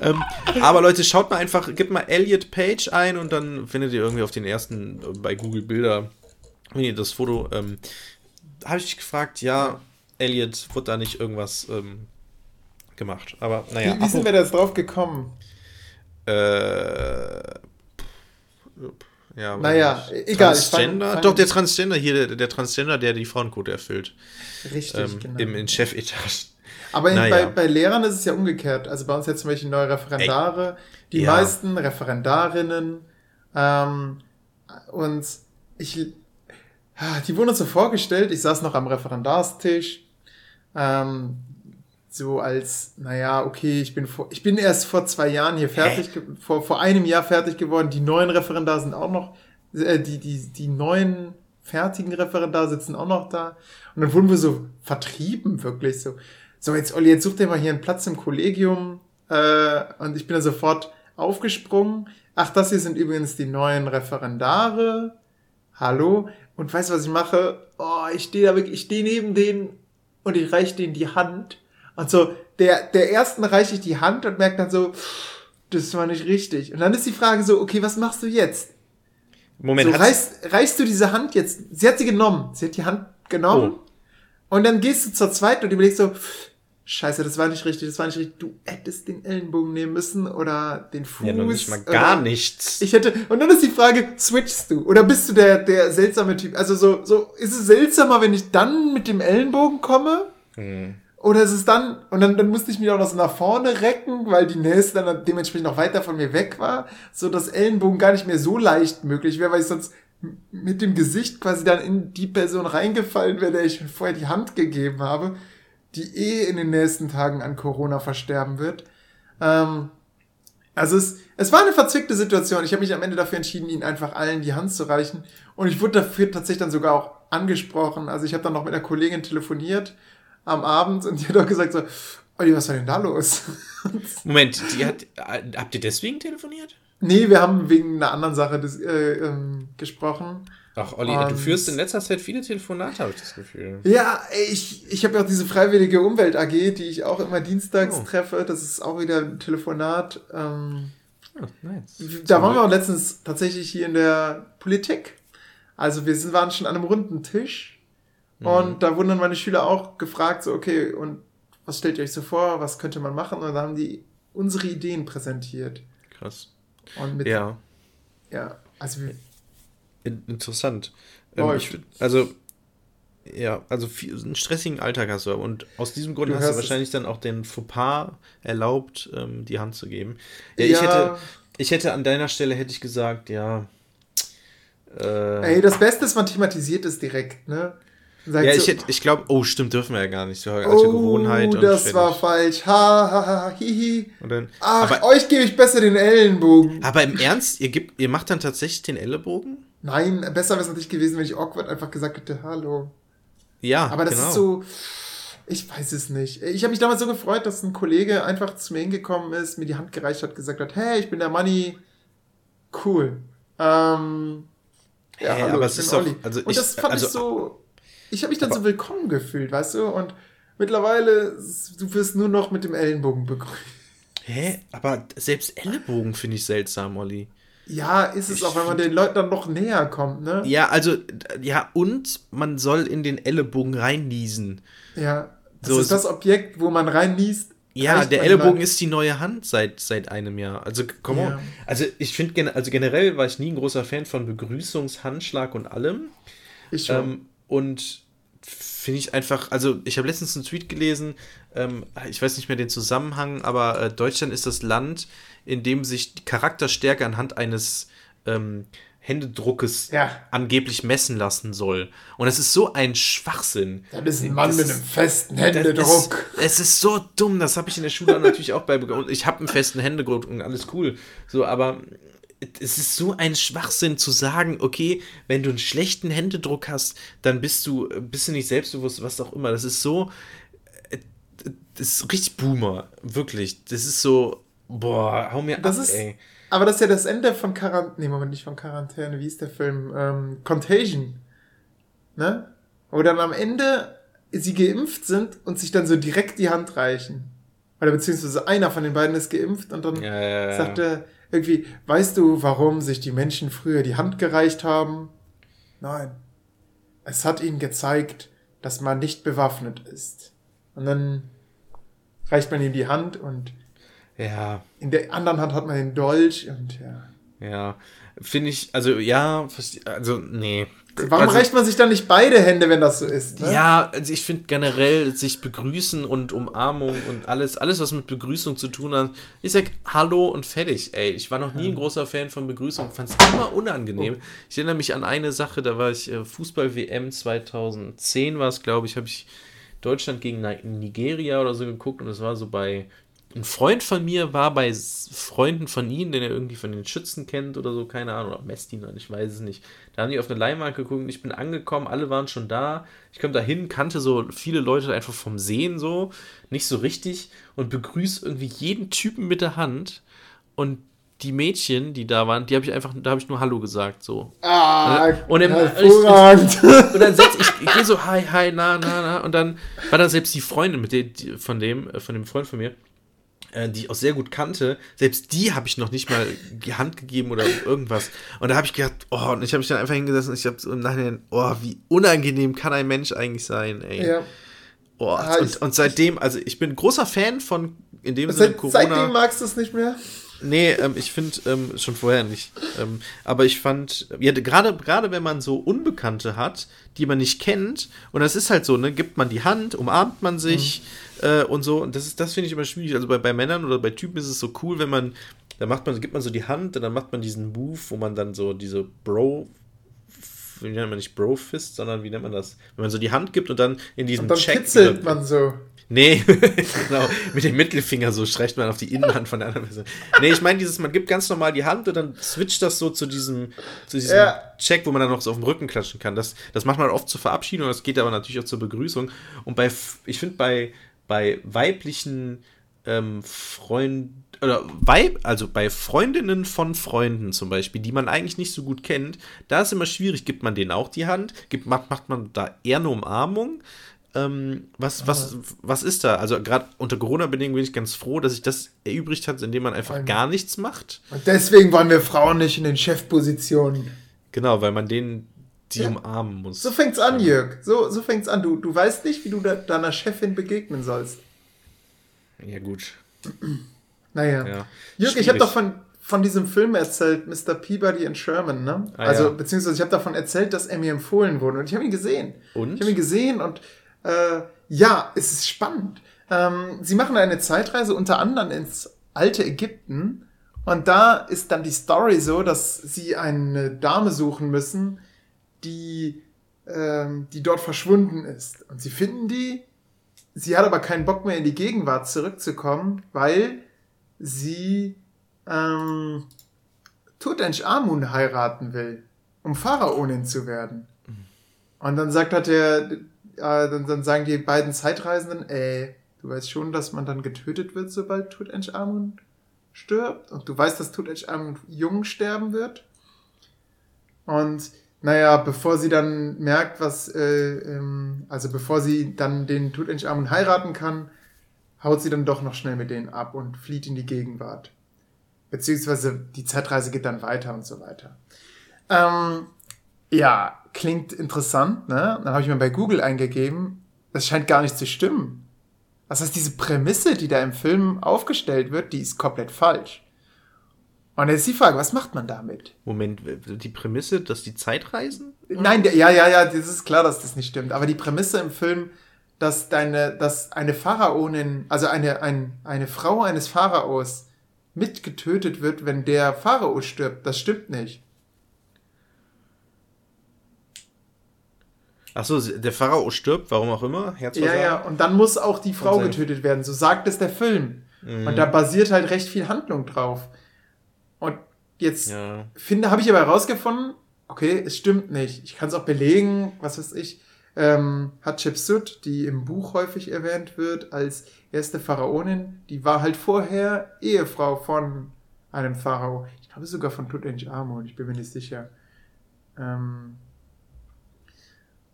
ähm, aber Leute, schaut mal einfach, gebt mal Elliot Page ein und dann findet ihr irgendwie auf den ersten äh, bei Google Bilder, ihr das Foto, ähm, habe ich gefragt, ja, Elliot, wurde da nicht irgendwas ähm, gemacht. Aber naja, Wie, wie sind wir da jetzt drauf gekommen? äh, ja, Naja, egal, Transgender? fang- Doch, der Transgender hier, der, der Transgender, der die Frauenquote erfüllt. Richtig, Ähm, genau. im, in Chefetage. Aber Naja. bei, bei Lehrern ist es ja umgekehrt. Also bei uns jetzt zum Beispiel neue Referendare. Die Ja. meisten Referendarinnen. Ähm, und ich, ah, die wurden uns so vorgestellt. Ich saß noch am Referendarstisch. Ähm, so als, naja, okay, ich bin, vor, ich bin erst vor zwei Jahren hier fertig, vor, vor einem Jahr fertig geworden. Die neuen Referendare sind auch noch, äh, die, die, die neuen fertigen Referendare sitzen auch noch da. Und dann wurden wir so vertrieben, wirklich so. So, jetzt, Olli, jetzt such dir mal hier einen Platz im Kollegium. Äh, und ich bin dann sofort aufgesprungen. Ach, das hier sind übrigens die neuen Referendare. Hallo. Und weißt du, was ich mache? Oh, ich stehe da wirklich, ich stehe neben denen und ich reiche denen die Hand. Und so, der, der ersten reiche ich die Hand und merke dann so, das war nicht richtig. Und dann ist die Frage so, okay, was machst du jetzt? Moment, so, reichst, reichst du diese Hand jetzt? Sie hat sie genommen. Sie hat die Hand genommen. Oh. Und dann gehst du zur zweiten und überlegst so, Scheiße, das war nicht richtig, das war nicht richtig. Du hättest den Ellenbogen nehmen müssen oder den Fuß. ja, noch nicht mal gar nichts. Ich hätte, und dann ist die Frage, switchst du? Oder bist du der, der seltsame Typ? Also so, so, ist es seltsamer, wenn ich dann mit dem Ellenbogen komme? Hm. Oder ist es dann, und dann, dann musste ich mich auch noch so nach vorne recken, weil die nächste dann dementsprechend noch weiter von mir weg war, so dass Ellenbogen gar nicht mehr so leicht möglich wäre, weil ich sonst mit dem Gesicht quasi dann in die Person reingefallen wäre, der ich vorher die Hand gegeben habe, die eh in den nächsten Tagen an Corona versterben wird. Ähm, also es, es war eine verzwickte Situation. Ich habe mich am Ende dafür entschieden, ihnen einfach allen die Hand zu reichen. Und ich wurde dafür tatsächlich dann sogar auch angesprochen. Also ich habe dann noch mit einer Kollegin telefoniert am Abend und die hat auch gesagt so, Olli, was war denn da los? Moment, die hat, habt ihr deswegen telefoniert? nee, wir haben wegen einer anderen Sache des, äh, ähm, gesprochen. Ach, Olli, Und- du führst in letzter Zeit viele Telefonate, habe ich das Gefühl. Ja, ich, ich habe ja auch diese freiwillige Umwelt AG, die ich auch immer dienstags Oh. treffe. Das ist auch wieder ein Telefonat. Ähm, Oh, nice. Da waren wir auch letztens tatsächlich hier in der Politik. Also wir sind, waren schon an einem runden Tisch und da wurden dann meine Schüler auch gefragt, so okay, und was stellt ihr euch so vor, was könnte man machen? Und da haben die unsere Ideen präsentiert. Krass. Und mit, ja, Ja, also wir, interessant. Ähm, ich, also, ja, also viel, einen stressigen Alltag hast du und aus diesem Grund Du hast du wahrscheinlich dann auch den Fauxpas erlaubt, ähm, die Hand zu geben. Ja, ich Ja. hätte, ich hätte an deiner Stelle hätte ich gesagt, ja. Äh, ey, das Beste ist, man thematisiert es direkt, ne? Sagt ja, so, ich, hätte, ich glaube, oh, stimmt, dürfen wir ja gar nicht. So alte Gewohnheit. oh, und das fertig. war falsch. Ha, ha, ha, hihi. Und dann, Ach, aber, euch gebe ich besser den Ellenbogen. aber im Ernst, ihr, gibt, ihr macht dann tatsächlich den Ellenbogen? Nein, besser wäre es natürlich gewesen, wenn ich awkward einfach gesagt hätte, hallo. Ja, Aber das genau. ist so, ich weiß es nicht. Ich habe mich damals so gefreut, dass ein Kollege einfach zu mir hingekommen ist, mir die Hand gereicht hat, gesagt hat, hey, ich bin der Money. Cool. Ähm, ja, Hä, hallo, aber ich es bin ist doch- Olli. also Und ich- das fand also- ich so, ich habe mich dann so willkommen gefühlt, weißt du? Und mittlerweile, du wirst nur noch mit dem Ellenbogen begrüßt. Hä? Aber selbst Ellenbogen finde ich seltsam, Olli. Ja, ist es Ich auch, wenn man den Leuten dann noch näher kommt, ne? Ja, also, ja, und man soll in den Ellenbogen reinniesen. Ja. Das So ist das Objekt, wo man reinliest. Ja, der Ellbogen ist die neue Hand seit, seit einem Jahr. Also, komm ja. Also, ich finde, also generell war ich nie ein großer Fan von Begrüßungshandschlag und allem. Ich schon. Ähm, und finde ich einfach, also ich habe letztens einen Tweet gelesen, ähm, ich weiß nicht mehr den Zusammenhang, aber äh, Deutschland ist das Land, in dem sich die Charakterstärke anhand eines ähm, Händedruckes ja. angeblich messen lassen soll. Und das ist so ein Schwachsinn. Das ist ein Mann das, mit einem festen Händedruck. Es ist so dumm, das habe ich in der Schule natürlich auch bei und ich habe einen festen Händedruck und alles cool. So, aber es ist so ein Schwachsinn zu sagen, okay, wenn du einen schlechten Händedruck hast, dann bist du, bist du nicht selbstbewusst, was auch immer. Das ist so, äh, das ist richtig Boomer, wirklich. Das ist so, boah, hau mir das ab, ist, ey. Aber das ist ja das Ende von Quarantäne. Nee, Moment, nicht von Quarantäne. Wie ist der Film? Ähm, Contagion. Ne? Wo dann am Ende sie geimpft sind und sich dann so direkt die Hand reichen. Oder beziehungsweise einer von den beiden ist geimpft und dann ja, ja, ja. sagt er irgendwie, weißt du, warum sich die Menschen früher die Hand gereicht haben? Nein. Es hat ihnen gezeigt, dass man nicht bewaffnet ist. Und dann reicht man ihm die Hand und ja. In der anderen Hand hat man den Dolch und ja. Ja, finde ich, also ja, also nee. Warum also, reicht man sich dann nicht beide Hände, wenn das so ist? Ne? Ja, also ich finde generell sich begrüßen und Umarmung und alles, alles, was mit Begrüßung zu tun hat. Ich sag Hallo und fertig, ey. Ich war noch nie ein großer Fan von Begrüßung, fand es immer unangenehm. Oh. Ich erinnere mich an eine Sache, da war ich äh, Fußball-WM 2010 war es, glaube ich, habe ich Deutschland gegen Nigeria oder so geguckt und es war so bei ein Freund von mir war bei Freunden von ihnen, den er irgendwie von den Schützen kennt oder so, keine Ahnung, oder Messdiener, ich weiß es nicht. Da haben die auf eine Leinwand geguckt, ich bin angekommen, alle waren schon da. Ich komme da hin, kannte so viele Leute einfach vom Sehen so, nicht so richtig und begrüße irgendwie jeden Typen mit der Hand und die Mädchen, die da waren, die habe ich einfach, da habe ich nur Hallo gesagt, so. Ah, und dann, hervorragend. Ich, ich, und dann setz ich, ich gehe so, hi, hi, na, na, na, und dann war da selbst die Freundin mit der, von dem, von dem Freund von mir, die ich auch sehr gut kannte, selbst die habe ich noch nicht mal die Hand gegeben oder irgendwas. Und da habe ich gedacht, oh, und ich habe mich dann einfach hingesessen und ich habe so im Nachhinein, oh, wie unangenehm kann ein Mensch eigentlich sein, ey. Ja. Oh, ah, und, ich, und, seitdem, also ich bin großer Fan von, in dem Sinne Corona. Seitdem magst du es nicht mehr? Nee, ähm, ich finde ähm, schon vorher nicht. Ähm, aber ich fand, ja, gerade gerade wenn man so Unbekannte hat, die man nicht kennt, und das ist halt so, ne, gibt man die Hand, umarmt man sich mhm. Äh, und so. Und das ist, das finde ich immer schwierig. Also bei, bei Männern oder bei Typen ist es so cool, wenn man, da macht man, gibt man so die Hand und dann macht man diesen Move, wo man dann so diese Bro wie nennt man nicht Bro-Fist, sondern wie nennt man das? Wenn man so die Hand gibt und dann in diesem und dann Check. Kitzelt man so. Nee, genau. Mit dem Mittelfinger so streicht man auf die Innenhand von der anderen Person. Nee, ich meine, dieses, man gibt ganz normal die Hand und dann switcht das so zu diesem, zu diesem ja. Check, wo man dann noch so auf dem Rücken klatschen kann. Das, das macht man oft zur Verabschiedung, das geht aber natürlich auch zur Begrüßung. Und bei, ich finde, bei, bei weiblichen ähm, Freunden, oder Weib, also bei Freundinnen von Freunden zum Beispiel, die man eigentlich nicht so gut kennt, da ist immer schwierig, gibt man denen auch die Hand, gibt, macht, macht man da eher eine Umarmung, ähm, was, was, was ist da? Also gerade unter Corona-Bedingungen bin ich ganz froh, dass sich das erübrigt hat, indem man einfach gar nichts macht. Und deswegen waren wir Frauen nicht in den Chefpositionen. Genau, weil man denen die ja. umarmen muss. So fängt's an, Jörg. So, so fängt's an. Du, du weißt nicht, wie du de deiner Chefin begegnen sollst. Ja, gut. naja. Ja. Jörg, ich habe doch von, von diesem Film erzählt, Mr. Peabody and Sherman, ne? Ah, also, ja. beziehungsweise ich habe davon erzählt, dass er mir empfohlen wurde. Und ich habe ihn gesehen. Und? Ich habe ihn gesehen und äh, ja, es ist spannend. Ähm, sie machen eine Zeitreise unter anderem ins alte Ägypten. Und da ist dann die Story so, dass sie eine Dame suchen müssen, die, ähm, die dort verschwunden ist. Und sie finden die. Sie hat aber keinen Bock mehr in die Gegenwart zurückzukommen, weil sie ähm, Tutanchamun heiraten will, um Pharaonin zu werden. Mhm. Und dann sagt halt der, äh, dann, dann sagen die beiden Zeitreisenden, ey, du weißt schon, dass man dann getötet wird, sobald Tutanchamun stirbt. Und du weißt, dass Tutanchamun jung sterben wird. Und naja, bevor sie dann merkt, was, äh, ähm, also bevor sie dann den Tutanchamun heiraten kann, haut sie dann doch noch schnell mit denen ab und flieht in die Gegenwart. Beziehungsweise die Zeitreise geht dann weiter und so weiter. Ähm, ja, klingt interessant, ne? Dann habe ich mir bei Google eingegeben, das scheint gar nicht zu stimmen. Das heißt, diese Prämisse, die da im Film aufgestellt wird, die ist komplett falsch. Und jetzt ist die Frage, was macht man damit? Moment, die Prämisse, dass die Zeit reisen? Nein, ja, ja, ja, das ist klar, dass das nicht stimmt. Aber die Prämisse im Film, dass deine, dass eine Pharaonin, also eine, ein, eine Frau eines Pharaos mitgetötet wird, wenn der Pharao stirbt, das stimmt nicht. Achso, der Pharao stirbt, warum auch immer. Ja, ja, und dann muss auch die Frau getötet werden, so sagt es der Film. Mhm. Und da basiert halt recht viel Handlung drauf. Jetzt ja. finde, habe ich aber herausgefunden, okay, es stimmt nicht. Ich kann es auch belegen, was weiß ich. Ähm, Hatshepsut, die im Buch häufig erwähnt wird als erste Pharaonin, die war halt vorher Ehefrau von einem Pharao. Ich glaube sogar von Tutanchamun, ich bin mir nicht sicher. Ähm,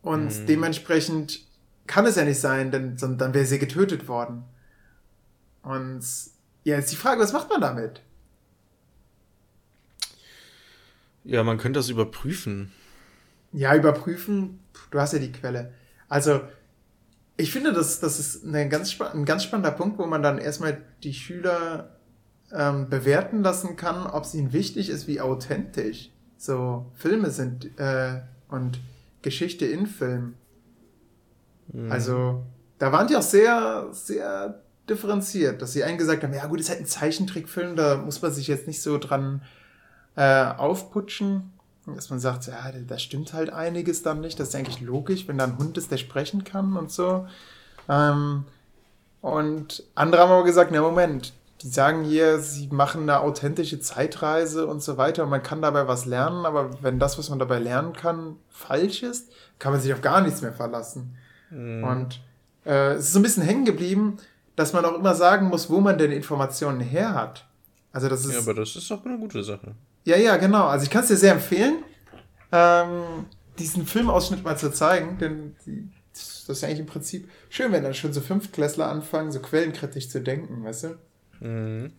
und mhm. dementsprechend kann es ja nicht sein, denn dann wäre sie getötet worden. Und ja, jetzt die Frage, was macht man damit? Ja, man könnte das überprüfen. Ja, überprüfen, du hast ja die Quelle. Also, ich finde, das, das ist eine ganz, ein ganz spannender Punkt, wo man dann erstmal die Schüler ähm, bewerten lassen kann, ob es ihnen wichtig ist, wie authentisch so Filme sind äh, und Geschichte in Film. Mhm. Also, da waren die auch sehr, sehr differenziert, dass sie einen gesagt haben, ja gut, ist halt ein Zeichentrickfilm, da muss man sich jetzt nicht so dran äh, aufputschen. Dass man sagt, ja, da stimmt halt einiges dann nicht. Das ist eigentlich logisch, wenn da ein Hund ist, der sprechen kann und so. Ähm, und andere haben aber gesagt, na Moment, die sagen hier, sie machen eine authentische Zeitreise und so weiter und man kann dabei was lernen, aber wenn das, was man dabei lernen kann, falsch ist, kann man sich auf gar nichts mehr verlassen. Mhm. Und äh, es ist so ein bisschen hängen geblieben, dass man auch immer sagen muss, wo man denn Informationen her hat. Also das ist. Ja, aber das ist auch eine gute Sache. Ja, ja, genau. Also ich kann es dir sehr empfehlen, ähm, diesen Filmausschnitt mal zu zeigen, denn die, das ist ja eigentlich im Prinzip schön, wenn dann schon so Fünftklässler anfangen, so quellenkritisch zu denken, weißt du? Mhm.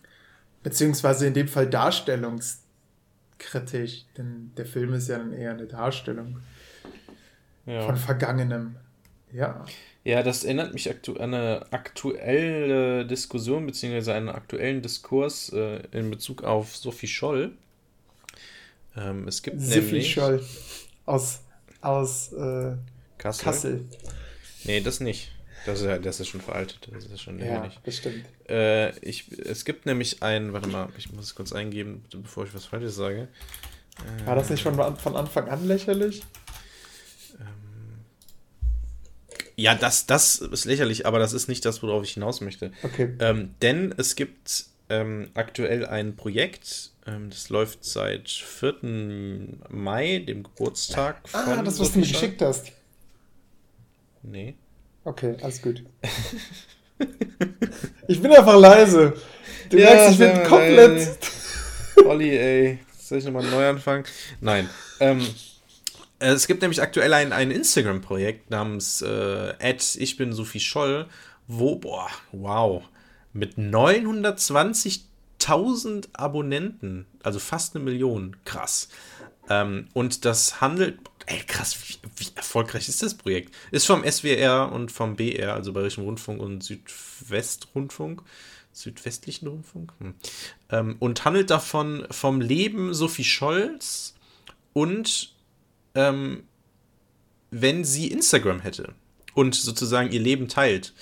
Beziehungsweise in dem Fall darstellungskritisch, denn der Film ist ja dann eher eine Darstellung ja. von Vergangenem. Ja. Ja, das erinnert mich aktu an eine aktuelle Diskussion, beziehungsweise einen aktuellen Diskurs äh, in Bezug auf Sophie Scholl. Ähm, es gibt Sophie nämlich... Scholl aus, aus äh, Kassel. Kassel. Nee, das nicht. Das ist, das ist schon veraltet. Das ist schon ja, nicht. das stimmt. Äh, ich, es gibt nämlich ein, warte mal, ich muss es kurz eingeben, bevor ich was Falsches sage. Äh, War das nicht schon von Anfang an lächerlich? Ähm, ja, das, das ist lächerlich, aber das ist nicht das, worauf ich hinaus möchte. Okay. Ähm, denn es gibt ähm, aktuell ein Projekt, ähm, das läuft seit 4. Mai, dem Geburtstag ah, von. Ah, das, was du mir geschickt hast. Nee. Okay, alles gut. ich bin einfach leise. Du ja, merkst, ich bin komplett. Olli, ey. Soll ich nochmal neu anfangen? Nein. Ähm, es gibt nämlich aktuell ein, ein Instagram-Projekt namens äh, ich bin Sophie Scholl, wo, boah, wow, mit 920.000 Abonnenten, also fast eine Million, krass. Ähm, und das handelt, ey krass, wie, wie, erfolgreich ist das Projekt? Ist vom SWR und vom BR, also Bayerischen Rundfunk und Südwestrundfunk, Südwestlichen Rundfunk, hm. ähm, und handelt davon vom Leben Sophie Scholz und ähm, wenn sie Instagram hätte und sozusagen ihr Leben teilt.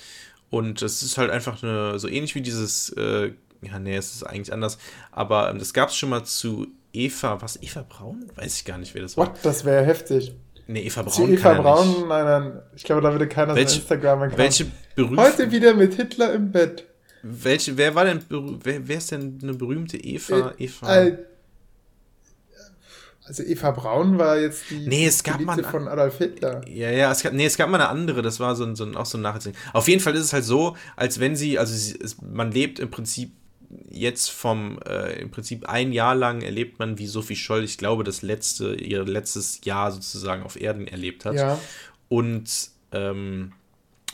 Und es ist halt einfach eine, so ähnlich wie dieses, äh, ja, nee, es ist eigentlich anders, aber ähm, das gab es schon mal zu Eva, was, Eva Braun? Weiß ich gar nicht, wer das war. What? Das wäre heftig. Nee, Eva Braun. Eva Braun, nicht. nein, nein. Ich glaube, da würde keiner welche, Instagram erkennen. Welche berühmte. Heute wieder mit Hitler im Bett. Welche, wer war denn, wer, wer ist denn eine berühmte Eva? Äh, Eva. Äh, also Eva Braun war jetzt die nee, es gab mal von Adolf Hitler. Ja, ja, es gab, nee, es gab mal eine andere, das war so ein, so ein, auch so ein Nacherzählen. Auf jeden Fall ist es halt so, als wenn sie, also sie, es, man lebt im Prinzip jetzt vom, äh, im Prinzip ein Jahr lang erlebt man, wie Sophie Scholl, ich glaube, das letzte, ihr letztes Jahr sozusagen auf Erden erlebt hat. Ja. Und ähm,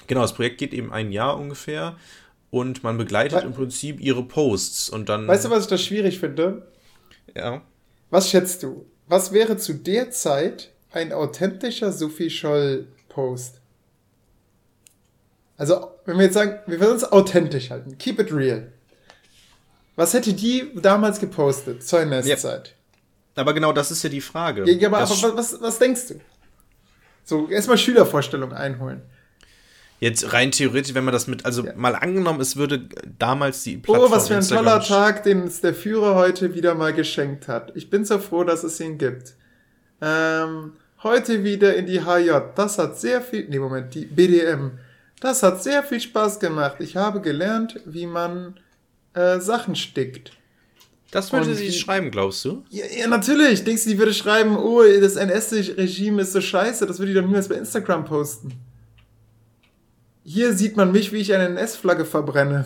genau, das Projekt geht eben ein Jahr ungefähr und man begleitet We im Prinzip ihre Posts und dann. Weißt du, was ich da schwierig finde? Ja. Was schätzt du? Was wäre zu der Zeit ein authentischer Sophie Scholl-Post? Also, wenn wir jetzt sagen, wir wollen uns authentisch halten, keep it real. Was hätte die damals gepostet zur NS-Zeit? Aber genau das ist ja die Frage. Ja, aber, aber was, was denkst du? So, erstmal Schülervorstellung einholen. Jetzt rein theoretisch, wenn man das mit, also Ja. mal angenommen, es würde damals die Oh, was für ein Instagram- toller Tag, den uns der Führer heute wieder mal geschenkt hat. Ich bin so froh, dass es ihn gibt. Ähm, heute wieder in die HJ. Das hat sehr viel, nee, Moment, die BDM. Das hat sehr viel Spaß gemacht. Ich habe gelernt, wie man äh, Sachen stickt. Das würde Und sie die- schreiben, glaubst du? Ja, ja, natürlich. Denkst du, die würde schreiben, oh, das NS-Regime ist so scheiße, das würde die doch niemals bei Instagram posten. Hier sieht man mich, wie ich eine NS-Flagge verbrenne.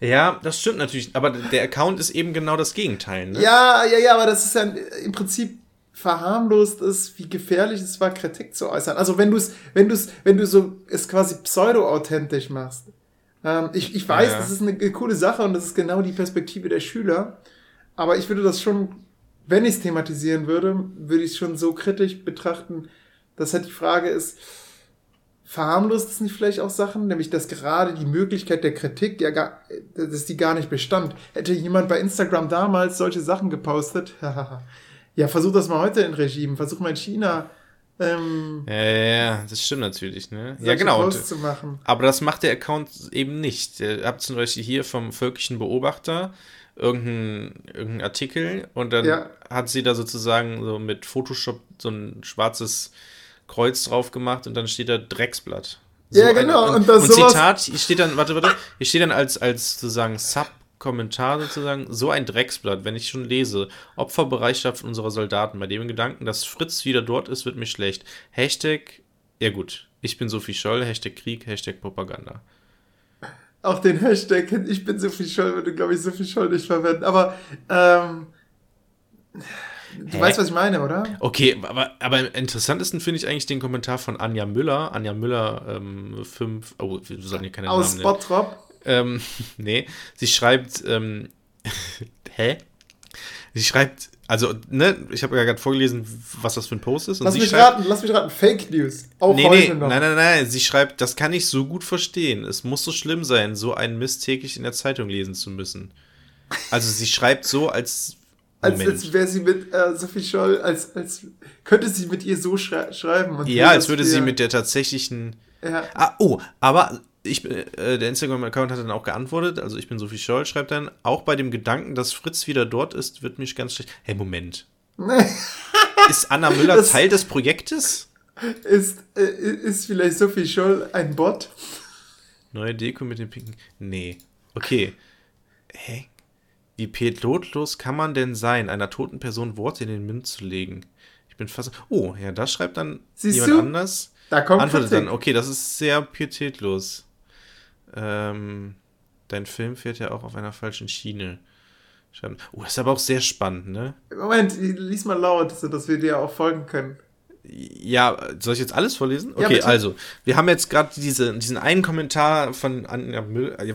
Ja, das stimmt natürlich. Aber der Account ist eben genau das Gegenteil. Ne? Ja, ja, ja, aber das ist ja im Prinzip verharmlost ist, wie gefährlich es war, Kritik zu äußern. Also wenn du es, wenn du es, wenn du so es quasi pseudo-authentisch machst. Ähm, ich, ich weiß, Ja. das ist eine, eine coole Sache und das ist genau die Perspektive der Schüler. Aber ich würde das schon, wenn ich es thematisieren würde, würde ich es schon so kritisch betrachten, dass halt die Frage ist, verharmlost es nicht vielleicht auch Sachen, nämlich dass gerade die Möglichkeit der Kritik ja gar, dass die gar nicht bestand. Hätte jemand bei Instagram damals solche Sachen gepostet, ja, versuch das mal heute in Regime, versuch mal in China ähm, Ja, ja, das stimmt natürlich, ne? Ja, genau. Und, zu machen. aber das macht der Account eben nicht. Ihr habt zum Beispiel hier vom völkischen Beobachter irgendeinen irgendein Artikel und dann Ja. hat sie da sozusagen so mit Photoshop so ein schwarzes Kreuz drauf gemacht und dann steht da Drecksblatt. Ja, ein- genau, Und, und und sowas- Zitat, hier steht dann, warte, warte, hier steht dann als, als sozusagen Sub-Kommentar sozusagen, so ein Drecksblatt, wenn ich schon lese, Opferbereitschaft unserer Soldaten, bei dem Gedanken, dass Fritz wieder dort ist, wird mir schlecht. Hashtag, ja gut, ich bin Sophie Scholl, Hashtag Krieg, Hashtag Propaganda. Auch den Hashtag, ich bin so viel Scholl, würde, glaube ich, so viel Scholl nicht verwenden. Aber ähm, du Hä? weißt, was ich meine, oder? Okay, aber, aber am interessantesten finde ich eigentlich den Kommentar von Anja Müller. Anja Müller, ähm, 5, oh, wir sollen hier keine Aus Namen nennen. Bottrop. Ähm, nee, sie schreibt, ähm, hä? Sie schreibt, also, ne, ich habe ja gerade vorgelesen, was das für ein Post ist. Lass mich schreibt, raten, lass mich raten. Fake News. Auch nee, heute nee, noch. nein, nein, nein, sie schreibt, das kann ich so gut verstehen. Es muss so schlimm sein, so einen Mist täglich in der Zeitung lesen zu müssen. Also sie schreibt so, als, Als, als wäre sie mit äh, Sophie Scholl, als, als könnte sie mit ihr so schrei schreiben. Und ja, als würde sie mit der tatsächlichen Ja, Ah, oh, aber ich, äh, der Instagram-Account hat dann auch geantwortet, also ich bin Sophie Scholl, schreibt dann, auch bei dem Gedanken, dass Fritz wieder dort ist, wird mich ganz schlecht. Hey, Moment. ist Anna Müller Das- Teil des Projektes? ist, äh, ist vielleicht Sophie Scholl ein Bot? Neue Deko mit dem pinken. Nee. Okay. Hä? Wie pilotlos kann man denn sein, einer toten Person Worte in den Mund zu legen? Ich bin fast. Oh, ja, das schreibt dann Siehst jemand du? anders. Da kommt Antwortet Kritik. dann, okay, das ist sehr pietätlos. Ähm, dein Film fährt ja auch auf einer falschen Schiene. Oh, das ist aber auch sehr spannend, ne? Moment, lies mal laut, sodass wir dir auch folgen können. Ja, soll ich jetzt alles vorlesen? Ja, Okay, bitte. also, wir haben jetzt gerade diese, diesen einen Kommentar von Anja Müller. äh,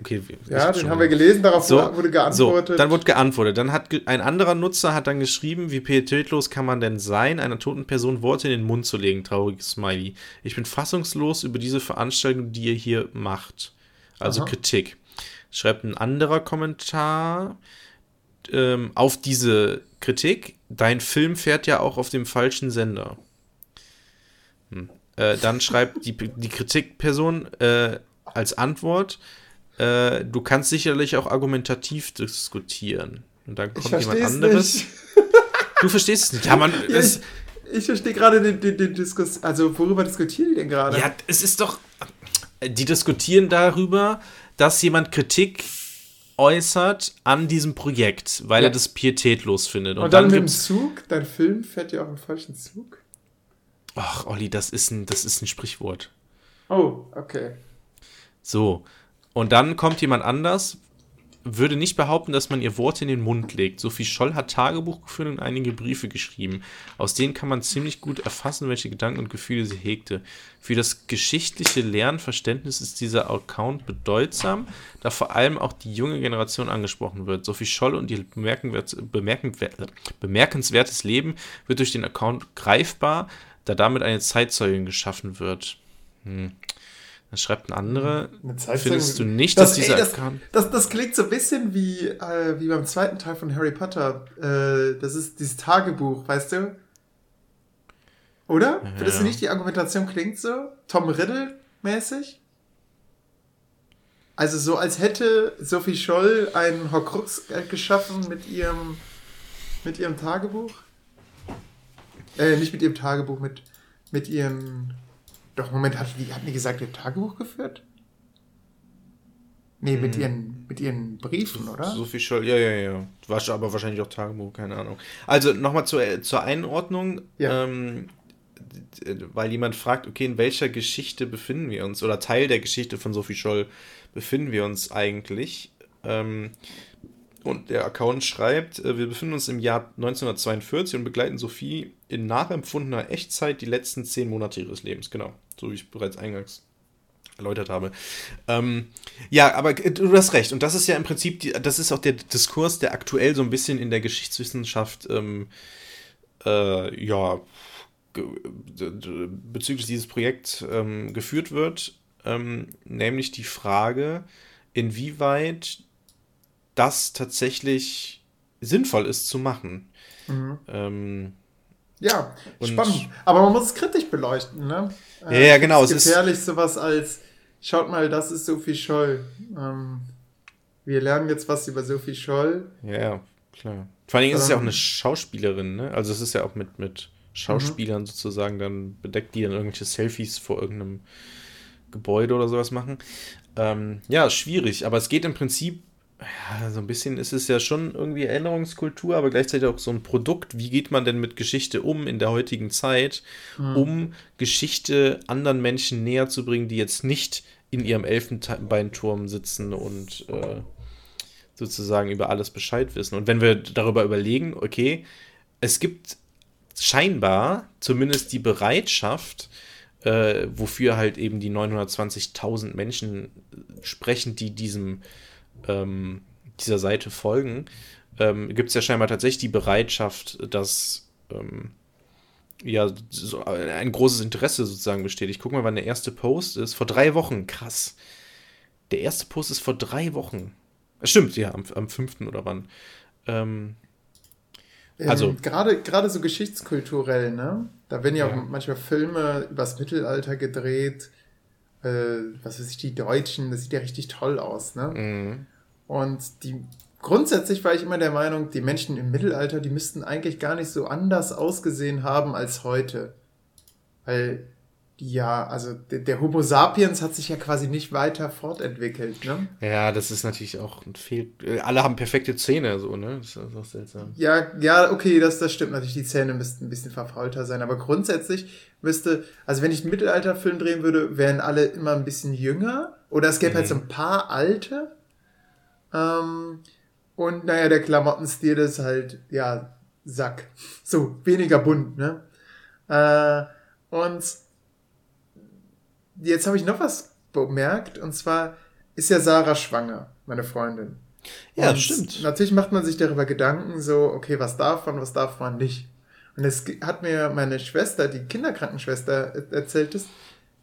Okay, Ja, den haben wir gelesen, darauf so, wurde geantwortet. So, dann wurde geantwortet. Dann hat ge ein anderer Nutzer hat dann geschrieben, wie pietätlos kann man denn sein, einer toten Person Worte in den Mund zu legen, trauriges Smiley. Ich bin fassungslos über diese Veranstaltung, die ihr hier macht. Also Aha. Kritik. Schreibt ein anderer Kommentar ähm, auf diese Kritik. Dein Film fährt ja auch auf dem falschen Sender. Hm. Äh, dann schreibt die, die Kritikperson äh, als Antwort, äh, du kannst sicherlich auch argumentativ diskutieren. Und dann kommt jemand anderes. nicht. Du verstehst es nicht. Ja, man, Ja, ich, ich verstehe gerade den, den, den Diskurs. Also, worüber diskutieren die denn gerade? ja, es ist doch. Die diskutieren darüber, dass jemand Kritik äußert an diesem Projekt, weil Ja. er das pietätlos findet. Und, Und dann, dann, mit dem. Zug, dein Film fährt ja auch im falschen Zug. Ach, Olli, das ist ein, das ist ein Sprichwort. Oh, okay. So. Und dann kommt jemand anders, würde nicht behaupten, dass man ihr Worte in den Mund legt. Sophie Scholl hat Tagebuch geführt und einige Briefe geschrieben. Aus denen kann man ziemlich gut erfassen, welche Gedanken und Gefühle sie hegte. Für das geschichtliche Lernverständnis ist dieser Account bedeutsam, da vor allem auch die junge Generation angesprochen wird. Sophie Scholl und ihr bemerkenswertes Leben wird durch den Account greifbar, da damit eine Zeitzeugin geschaffen wird. Hm. Dann schreibt ein anderer, findest du nicht, Das, dass dieser ey, das, Account... das, das klingt so ein bisschen wie, äh, wie beim zweiten Teil von Harry Potter. Äh, das ist dieses Tagebuch, weißt du? Oder? Findest du nicht, die Argumentation klingt so? Tom Riddle mäßig? Also so, als hätte Sophie Scholl einen Horcrux äh, geschaffen mit ihrem, mit ihrem Tagebuch? Äh, nicht mit ihrem Tagebuch, mit, mit ihren... Doch, Moment, hat die, hat die gesagt, ihr Tagebuch geführt? Nee, mit, ihren, mit ihren Briefen, oder? So viel Scholl, ja, ja, ja. War aber wahrscheinlich auch Tagebuch, keine Ahnung. Also nochmal zur, zur Einordnung. Ja. Ähm, weil jemand fragt, okay, in welcher Geschichte befinden wir uns? Oder Teil der Geschichte von Sophie Scholl befinden wir uns eigentlich? Ähm, und der Account schreibt, äh, wir befinden uns im Jahr 1942 und begleiten Sophie in nachempfundener Echtzeit die letzten zehn Monate ihres Lebens. Genau, so wie ich bereits eingangs erläutert habe. Ähm, ja, aber äh, du hast recht. Und das ist ja im Prinzip, die, das ist auch der Diskurs, der aktuell so ein bisschen in der Geschichtswissenschaft, ähm, äh, ja, bezüglich dieses Projekts ähm, geführt wird. Ähm, nämlich die Frage, inwieweit das tatsächlich sinnvoll ist zu machen. Ähm, Ja, Und- spannend. Aber man muss es kritisch beleuchten, ne? Ja, ja, genau, Es ist gefährlich, sowas als, schaut mal, das ist Sophie Scholl. Ähm, wir lernen jetzt was über Sophie Scholl. Ja, klar. Vor allen Dingen ist es ja auch Ähm. eine Schauspielerin, ne? Also es ist ja auch mit, mit Schauspielern sozusagen dann bedeckt, die dann irgendwelche Selfies vor irgendeinem Gebäude oder sowas machen. Ähm, ja, schwierig, aber es geht im Prinzip, ja, so ein bisschen ist es ja schon irgendwie Erinnerungskultur, aber gleichzeitig auch so ein Produkt. Wie geht man denn mit Geschichte um in der heutigen Zeit, um Geschichte anderen Menschen näher zu bringen, die jetzt nicht in ihrem Elfenbeinturm sitzen und äh, sozusagen über alles Bescheid wissen. Und wenn wir darüber überlegen, okay, es gibt scheinbar zumindest die Bereitschaft, äh, wofür halt eben die 920.000 Menschen sprechen, die diesem ähm, dieser Seite folgen, ähm, gibt es ja scheinbar tatsächlich die Bereitschaft, dass ähm, ja so ein großes Interesse sozusagen besteht. Ich gucke mal, wann der erste Post ist. Vor drei Wochen, krass. Der erste Post ist vor drei Wochen. Stimmt, ja, am, am 5. oder wann. Ähm, Ähm, Also- gerade, gerade so geschichtskulturell, ne? Da werden ja, Ja. auch manchmal Filme übers Mittelalter gedreht. Äh, was weiß ich, die Deutschen, das sieht ja richtig toll aus, ne? mh. Und die grundsätzlich war ich immer der Meinung, die Menschen im Mittelalter, die müssten eigentlich gar nicht so anders ausgesehen haben als heute. Weil ja, also der, der Homo sapiens hat sich ja quasi nicht weiter fortentwickelt, ne? Ja, das ist natürlich auch ein Fehl. äh, Alle haben perfekte Zähne, so, ne? Das ist auch seltsam. Ja, ja, okay, das, das stimmt natürlich. Die Zähne müssten ein bisschen verfaulter sein, aber grundsätzlich müsste, also wenn ich einen Mittelalterfilm drehen würde, wären alle immer ein bisschen jünger oder es gäbe halt so ein paar alte. Ähm, und naja, der Klamottenstil ist halt, ja, Sack. So, weniger bunt, ne? Äh, und jetzt habe ich noch was bemerkt, und zwar ist ja Sarah schwanger, meine Freundin. Ja, Und stimmt. Natürlich macht man sich darüber Gedanken, so, okay, was darf man, was darf man nicht. Und es hat mir meine Schwester, die Kinderkrankenschwester, er- erzählt ist,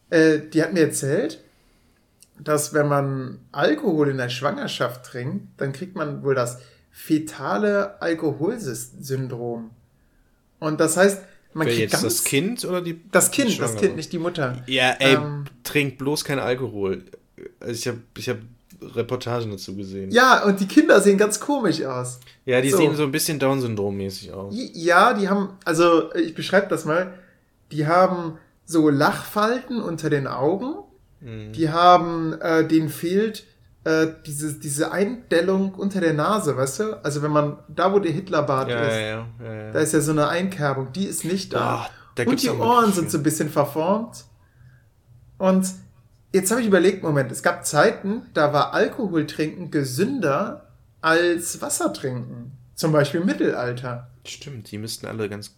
äh, die hat mir erzählt, dass wenn man Alkohol in der Schwangerschaft trinkt, dann kriegt man wohl das fetale Alkoholsyndrom. Und das heißt, man Wer kriegt jetzt das Kind oder die das die Kind, das Schwangere? Kind, nicht die Mutter. Ja, ey, Ähm, trink bloß keinen Alkohol. Also ich habe ich hab Reportagen dazu gesehen. Ja, und die Kinder sehen ganz komisch aus. Ja, die So. sehen so ein bisschen Down-Syndrom-mäßig aus. Ja, die haben, also ich beschreibe das mal, die haben so Lachfalten unter den Augen, Mhm. die haben, äh, denen fehlt äh, diese, diese Eindellung unter der Nase, weißt du? Also wenn man, da wo der Hitlerbart Ja, ist, ja, ja, da ist ja so eine Einkerbung, die ist nicht da. Ah, da Und die Ohren sind so ein bisschen verformt. Und jetzt habe ich überlegt, Moment, es gab Zeiten, da war Alkohol trinken gesünder als Wasser trinken. Zum Beispiel im Mittelalter. Stimmt, die müssten alle ganz.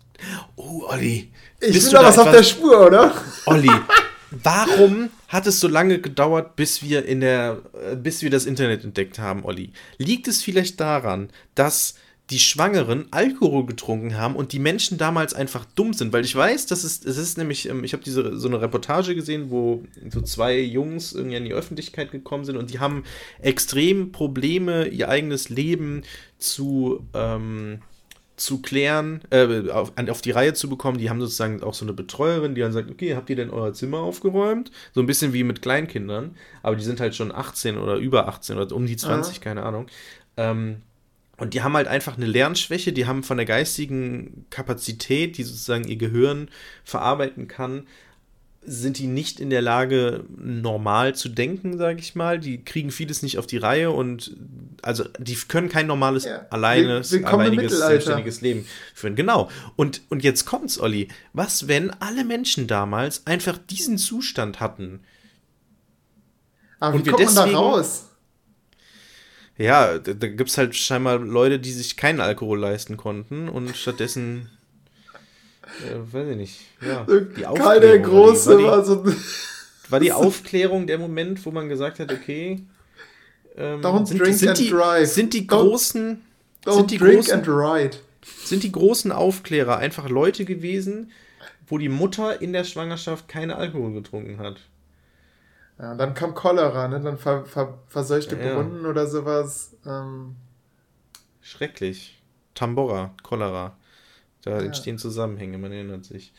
Oh, Olli. Ich bist bin du da was auf der Spur, oder? Olli, warum hat es so lange gedauert, bis wir in der, äh, bis wir das Internet entdeckt haben, Olli? Liegt es vielleicht daran, dass die Schwangeren Alkohol getrunken haben und die Menschen damals einfach dumm sind, weil ich weiß, dass es, es ist nämlich, ähm, ich habe diese so eine Reportage gesehen, wo so zwei Jungs irgendwie in die Öffentlichkeit gekommen sind und die haben extrem Probleme, ihr eigenes Leben zu, ähm, zu klären, äh, auf, auf die Reihe zu bekommen. Die haben sozusagen auch so eine Betreuerin, die dann sagt, okay, habt ihr denn euer Zimmer aufgeräumt? So ein bisschen wie mit Kleinkindern, aber die sind halt schon 18 oder über 18 oder um die 20, Aha. keine Ahnung. Ähm, und die haben halt einfach eine Lernschwäche, die haben von der geistigen Kapazität, die sozusagen ihr Gehirn verarbeiten kann, sind die nicht in der Lage, normal zu denken, sage ich mal. Die kriegen vieles nicht auf die Reihe und also die können kein normales, ja. alleines, alleiniges, selbstständiges Leben führen. Genau. Und, und jetzt kommt's, Olli. Was, wenn alle Menschen damals einfach diesen Zustand hatten? Aber und wie wir kommt deswegen, man da raus? Ja, da, da gibt es halt scheinbar Leute, die sich keinen Alkohol leisten konnten und stattdessen, äh, weiß ich nicht, ja, die Aufklärung. Keine große, war die, war, die, war die Aufklärung der Moment, wo man gesagt hat, okay, ähm, don't sind, drink sind and die, drive. Sind die großen, don't, don't sind die drink großen, and ride. Sind die großen Aufklärer einfach Leute gewesen, wo die Mutter in der Schwangerschaft keine Alkohol getrunken hat? Ja, dann kam Cholera, ne? Dann ver, ver, verseuchte ja, Brunnen ja. oder sowas. Ähm. Schrecklich. Tambora, Cholera. Da ja. entstehen Zusammenhänge, man erinnert sich.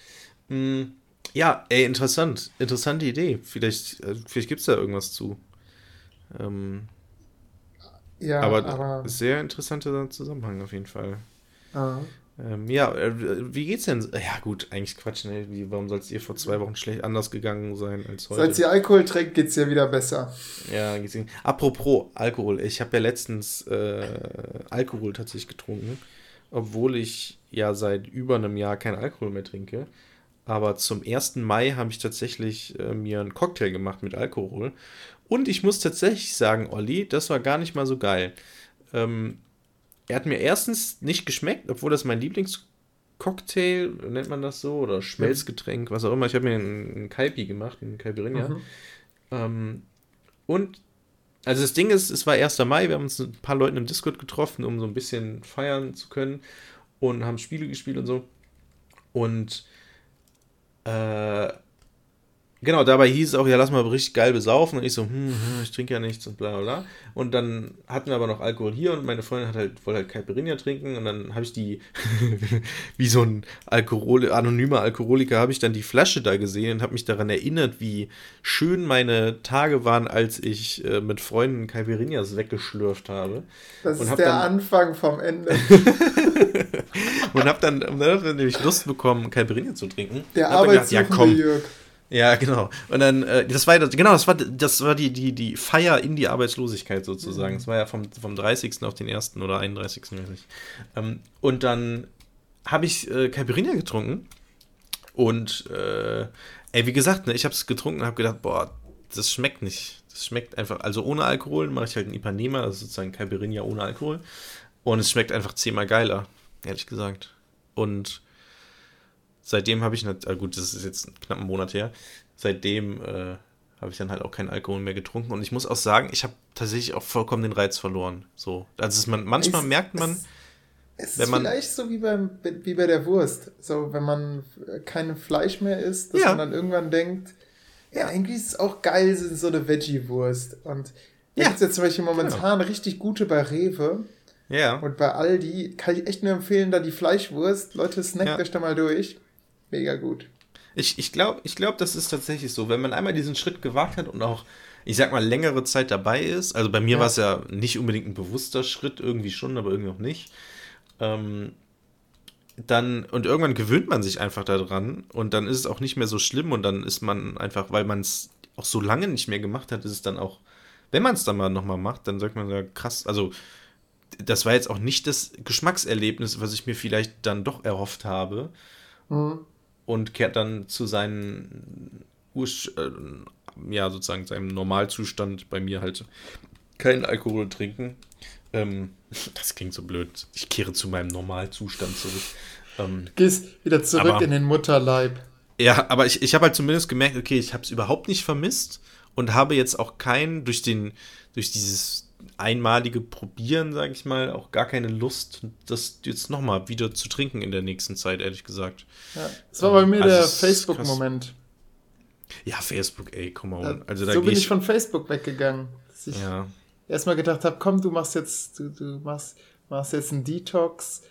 Hm, ja, ey, interessant. Interessante Idee. Vielleicht, äh, vielleicht gibt es da irgendwas zu. Ähm, ja, aber, aber sehr interessanter Zusammenhang auf jeden Fall. Ah. Ähm, ja, äh, wie geht's denn? Ja, gut, eigentlich Quatsch, ne? Wie, warum soll es dir vor zwei Wochen schlecht anders gegangen sein als heute? Seit sie Alkohol trinkt, geht's ihr wieder besser. Ja, geht's ihr. Apropos Alkohol, ich habe ja letztens äh, Alkohol tatsächlich getrunken, obwohl ich ja seit über einem Jahr kein Alkohol mehr trinke. Aber zum 1. Mai habe ich tatsächlich äh, mir einen Cocktail gemacht mit Alkohol. Und ich muss tatsächlich sagen, Olli, das war gar nicht mal so geil. Ähm, er hat mir erstens nicht geschmeckt, obwohl das mein Lieblingscocktail, nennt man das so, oder Schmelzgetränk, was auch immer. Ich habe mir einen Kaipi gemacht, einen Caipirinha. Mhm. Ähm, und, also das Ding ist, es war 1. Mai, wir haben uns ein paar Leuten im Discord getroffen, um so ein bisschen feiern zu können und haben Spiele gespielt und so. Und äh, Genau, dabei hieß es auch, ja, lass mal richtig geil besaufen. Und ich so, hm, hm, ich trinke ja nichts und bla bla bla. Und dann hatten wir aber noch Alkohol hier und meine Freundin hat halt, wollte halt Caipirinha trinken. Und dann habe ich die, wie so ein Alkohol, anonymer Alkoholiker, habe ich dann die Flasche da gesehen und habe mich daran erinnert, wie schön meine Tage waren, als ich äh, mit Freunden Caipirinhas weggeschlürft habe. Das ist der dann, Anfang vom Ende. und habe dann, dann hab nämlich Lust bekommen, Caipirinha zu trinken. Der Arbeitssuchende ja, komm, Jörg. Ja, genau. Und dann, äh, das war genau, das war, das war die, die, die Feier in die Arbeitslosigkeit sozusagen. Es mhm. war ja vom, vom 30. auf den 1. oder 31. weiß ich. Ähm, und dann habe ich äh, Caipirinha getrunken. Und, äh, ey, wie gesagt, ne, ich habe es getrunken und habe gedacht, boah, das schmeckt nicht. Das schmeckt einfach, also ohne Alkohol mache ich halt ein Ipanema, das ist sozusagen Caipirinha ohne Alkohol. Und es schmeckt einfach zehnmal geiler, ehrlich gesagt. Und seitdem habe ich, ah gut, das ist jetzt knapp einen Monat her, seitdem äh, habe ich dann halt auch keinen Alkohol mehr getrunken. Und ich muss auch sagen, ich habe tatsächlich auch vollkommen den Reiz verloren. So. Also man, manchmal es, merkt man. Es, es ist man, vielleicht so wie, beim, wie bei der Wurst. So, wenn man kein Fleisch mehr isst, dass ja. man dann irgendwann denkt, ja, eigentlich ist es auch geil, so eine Veggie-Wurst. Und da ja. gibt jetzt zum Beispiel momentan genau. richtig gute bei Rewe. Ja. Und bei Aldi kann ich echt nur empfehlen, da die Fleischwurst. Leute, snackt ja. euch da mal durch mega gut. Ich, ich glaube, ich glaub, das ist tatsächlich so. Wenn man einmal diesen Schritt gewagt hat und auch, ich sag mal, längere Zeit dabei ist, also bei mir ja. war es ja nicht unbedingt ein bewusster Schritt, irgendwie schon, aber irgendwie auch nicht. Ähm, dann, und irgendwann gewöhnt man sich einfach daran und dann ist es auch nicht mehr so schlimm und dann ist man einfach, weil man es auch so lange nicht mehr gemacht hat, ist es dann auch, wenn man es dann mal nochmal macht, dann sagt man ja krass, also das war jetzt auch nicht das Geschmackserlebnis, was ich mir vielleicht dann doch erhofft habe. Mhm und kehrt dann zu seinen äh, ja, sozusagen seinem Normalzustand bei mir halt keinen Alkohol trinken. Ähm, das klingt so blöd. Ich kehre zu meinem Normalzustand zurück. Ähm, Gehst wieder zurück aber, in den Mutterleib. Ja, aber ich, ich habe halt zumindest gemerkt, okay, ich habe es überhaupt nicht vermisst und habe jetzt auch keinen durch den, durch dieses einmalige Probieren, sage ich mal, auch gar keine Lust, das jetzt nochmal wieder zu trinken in der nächsten Zeit, ehrlich gesagt. Ja, das war bei mir also der Facebook-Moment. Ja, Facebook, ey, come on. Ja, also, da so bin ich von Facebook weggegangen. Dass ich ja. erstmal gedacht habe, komm, du machst jetzt, du, du machst, machst jetzt einen Detox,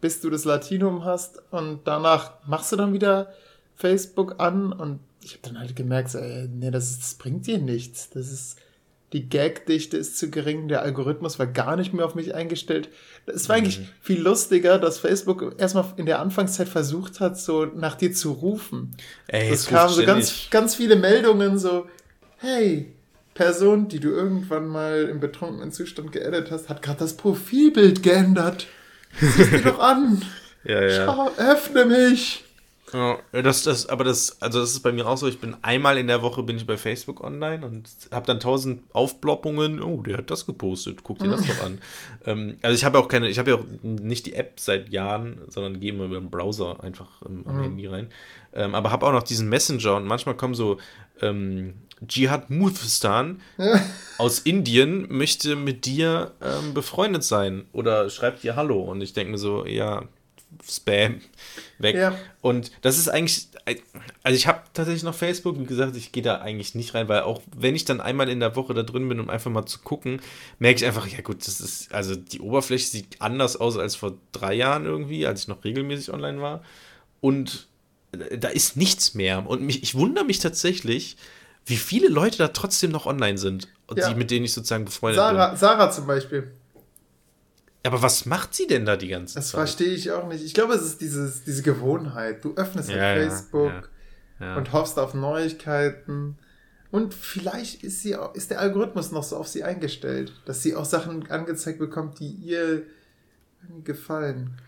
bis du das Latinum hast und danach machst du dann wieder Facebook an und ich habe dann halt gemerkt, ey, nee, das, das bringt dir nichts. Das ist, die Gagdichte ist zu gering, der Algorithmus war gar nicht mehr auf mich eingestellt. Es war mhm. eigentlich viel lustiger, dass Facebook erstmal in der Anfangszeit versucht hat, so nach dir zu rufen. Ey, es kamen so ganz, ganz viele Meldungen, so, hey, Person, die du irgendwann mal im betrunkenen Zustand geedit hast, hat gerade das Profilbild geändert. Sieh dir doch an. ja, ja. Schau, öffne mich. Ja, das, das, aber das, also das ist bei mir auch so, ich bin einmal in der Woche bin ich bei Facebook online und habe dann tausend Aufploppungen, oh, der hat das gepostet, guck dir das doch an. ähm, also ich habe auch keine, ich habe ja auch nicht die App seit Jahren, sondern gehe mal über den Browser einfach ähm, am mhm. Handy rein. Ähm, aber habe auch noch diesen Messenger und manchmal kommen so ähm, Jihad Muthistan aus Indien möchte mit dir ähm, befreundet sein oder schreibt dir Hallo und ich denke mir so, ja, Spam weg. Ja. Und das ist eigentlich, also ich habe tatsächlich noch Facebook, wie gesagt, ich gehe da eigentlich nicht rein, weil auch wenn ich dann einmal in der Woche da drin bin, um einfach mal zu gucken, merke ich einfach, ja gut, das ist, also die Oberfläche sieht anders aus als vor drei Jahren irgendwie, als ich noch regelmäßig online war. Und da ist nichts mehr. Und mich, ich wundere mich tatsächlich, wie viele Leute da trotzdem noch online sind, ja. die, mit denen ich sozusagen befreundet Sarah, bin. Sarah zum Beispiel. Aber was macht sie denn da die ganze das Zeit? Das verstehe ich auch nicht. Ich glaube, es ist dieses, diese Gewohnheit. Du öffnest ja, halt Facebook ja, ja. und hoffst auf Neuigkeiten. Und vielleicht ist, sie ist der Algorithmus noch so auf sie eingestellt, dass sie auch Sachen angezeigt bekommt, die ihr gefallen.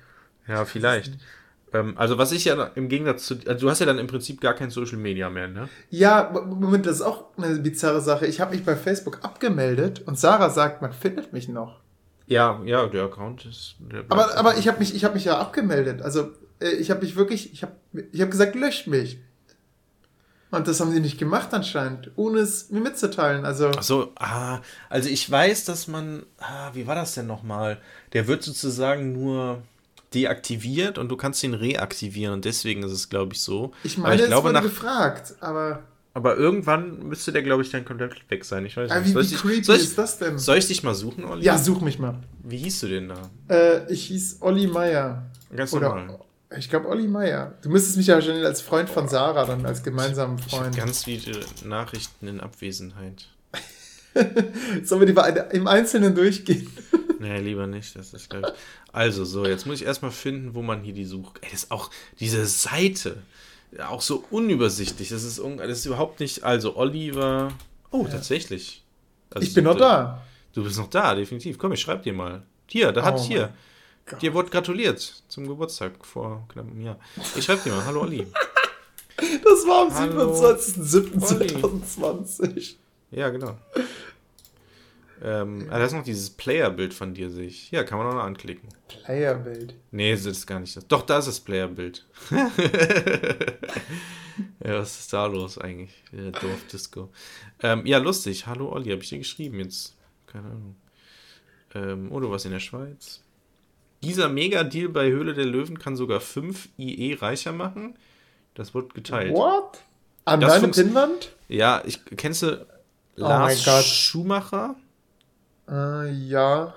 Ja, vielleicht. Ähm, also was ich ja im Gegensatz zu, also du hast ja dann im Prinzip gar kein Social Media mehr, ne? Ja, Moment, das ist auch eine bizarre Sache. Ich habe mich bei Facebook abgemeldet und Sarah sagt, man findet mich noch. Ja, ja, der Account ist. Der aber, aber ich habe mich, ich habe mich ja abgemeldet. Also äh, ich habe mich wirklich, ich habe, ich habe gesagt, löscht mich. Und das haben sie nicht gemacht anscheinend, ohne es mir mitzuteilen. Also. Ach so, ah, also ich weiß, dass man, ah, wie war das denn nochmal? Der wird sozusagen nur deaktiviert und du kannst ihn reaktivieren und deswegen ist es, glaube ich, so. Ich meine, ich glaube, nach, gefragt, aber. Aber irgendwann müsste der, glaube ich, dann komplett weg sein. Ich weiß nicht. Wie, wie ich, creepy ich, ist das denn? Soll ich dich mal suchen, Olli? Ja, such mich mal. Wie hieß du denn da? Äh, ich hieß Olli Meier. Ganz Oder, normal. Ich glaube, Olli Meier. Du müsstest mich ja wahrscheinlich als Freund von Sarah dann, als gemeinsamen Freund. Ich ganz viele Nachrichten in Abwesenheit. Sollen wir die im Einzelnen durchgehen? nee, lieber nicht. Das ist, ich. Also, so, jetzt muss ich erstmal finden, wo man hier die sucht. Ey, das ist auch diese Seite auch so unübersichtlich. Das ist, das ist überhaupt nicht. Also, Oliver. Oh, ja. tatsächlich. Also, ich bin noch da. Du bist noch da, definitiv. Komm, ich schreib dir mal. Hier, da oh hat hier. Gott. Dir wurde gratuliert zum Geburtstag vor knapp einem Jahr. Ich schreib dir mal. Hallo, Olli. Das war am 27.07.2020. Ja, genau. Ähm, ah, da ist noch dieses Player-Bild von dir, sehe ich. Ja, kann man auch noch anklicken. Player-Bild? Nee, das ist gar nicht das. Doch, da ist das Player-Bild. ja, was ist da los eigentlich? Der Dorfdisco. Ähm, ja, lustig. Hallo Olli, habe ich dir geschrieben jetzt. Keine Ahnung. Ähm, oh, du warst in der Schweiz. Dieser Mega-Deal bei Höhle der Löwen kann sogar 5 IE reicher machen. Das wird geteilt. What? An deinem Pinnwand? Ja, ich kennst du oh Lars oh Schumacher? Äh, ja.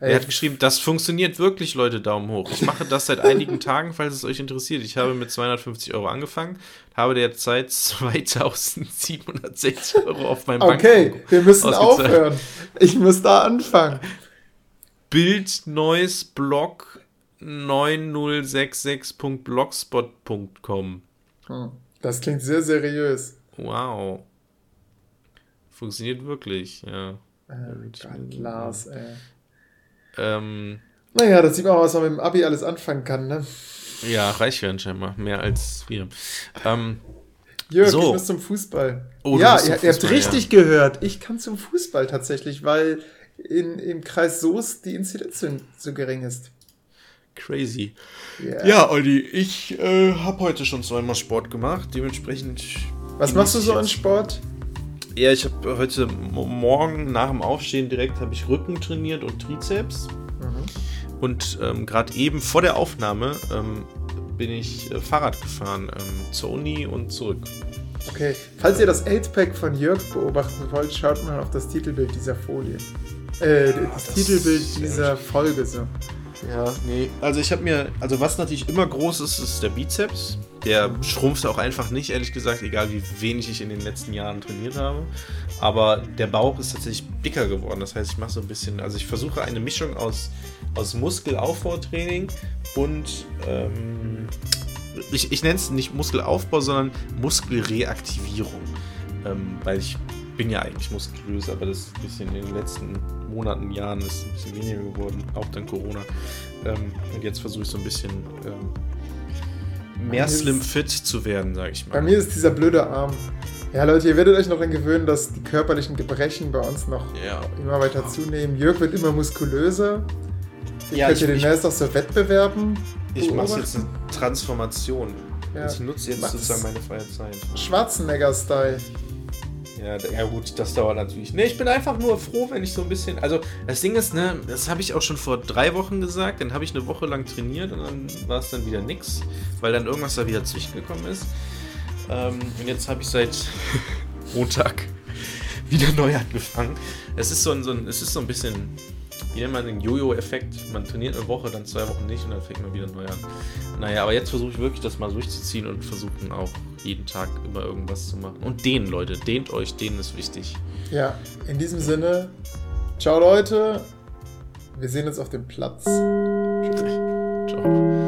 Er hat geschrieben, das funktioniert wirklich, Leute, Daumen hoch. Ich mache das seit einigen Tagen, falls es euch interessiert. Ich habe mit 250 Euro angefangen, habe derzeit 2760 Euro auf meinem Bankkonto. Okay, wir müssen aufhören. Ich muss da anfangen. Bild neues Blog 9066.blogspot.com. Hm, das klingt sehr seriös. Wow. Funktioniert wirklich, ja. Äh, Gott, Lars, ey. Ähm, naja, das sieht man auch, was man mit dem Abi alles anfangen kann, ne? Ja, reich werden scheinbar. Mehr als wir. Ähm, Jörg, so. ich muss zum Fußball. Oh, ja, ihr, Fußball, ihr, habt richtig ja. gehört. Ich kann zum Fußball tatsächlich, weil in, im Kreis Soest die Inzidenz so, so gering ist. Crazy. Yeah. Ja, Olli, ich äh, habe heute schon zweimal Sport gemacht. Dementsprechend. Was machst du so an Sport? Ja, ich habe heute Morgen nach dem Aufstehen direkt habe ich Rücken trainiert und Trizeps. Mhm. Und ähm, gerade eben vor der Aufnahme ähm, bin ich äh, Fahrrad gefahren ähm, zur Uni und zurück. Okay, falls ihr das 8-Pack von Jörg beobachten wollt, schaut mal auf das Titelbild dieser Folie. Äh, ja, das, das Titelbild dieser Folge so. Ja, nee. Also ich habe mir, also was natürlich immer groß ist, ist der Bizeps. Der schrumpft auch einfach nicht, ehrlich gesagt, egal wie wenig ich in den letzten Jahren trainiert habe. Aber der Bauch ist tatsächlich dicker geworden. Das heißt, ich mache so ein bisschen, also ich versuche eine Mischung aus, aus Muskelaufbautraining und ähm, ich, ich nenne es nicht Muskelaufbau, sondern Muskelreaktivierung. Ähm, weil ich bin ja eigentlich muskulös, aber das ist ein bisschen in den letzten Monaten, Jahren ist ein bisschen weniger geworden, auch dann Corona. Ähm, und jetzt versuche ich so ein bisschen ähm, mehr slim fit zu werden, sage ich mal. Bei mir ist dieser blöde Arm. Ja, Leute, ihr werdet euch noch gewöhnen, dass die körperlichen Gebrechen bei uns noch ja. immer weiter zunehmen. Jörg wird immer muskulöser. Ihr ja, könnt ihr demnächst auch so Wettbewerben. Ich mache jetzt eine Transformation. Ja. Ich nutze jetzt sozusagen meine freie Zeit. Schwarzenegger-Style. Ja, ja, gut, das dauert natürlich. Ne, ich bin einfach nur froh, wenn ich so ein bisschen. Also, das Ding ist, ne, das habe ich auch schon vor drei Wochen gesagt. Dann habe ich eine Woche lang trainiert und dann war es dann wieder nix, weil dann irgendwas da wieder zwischengekommen ist. Ähm, und jetzt habe ich seit Montag wieder neu angefangen. Es ist so ein, so ein, es ist so ein bisschen wie nennt man den Jojo-Effekt? Man trainiert eine Woche, dann zwei Wochen nicht und dann fängt man wieder neu an. Naja, aber jetzt versuche ich wirklich das mal durchzuziehen und versuchen auch jeden Tag immer irgendwas zu machen. Und dehnen, Leute, dehnt euch, dehnen ist wichtig. Ja, in diesem Sinne, ciao Leute, wir sehen uns auf dem Platz. Tschüss.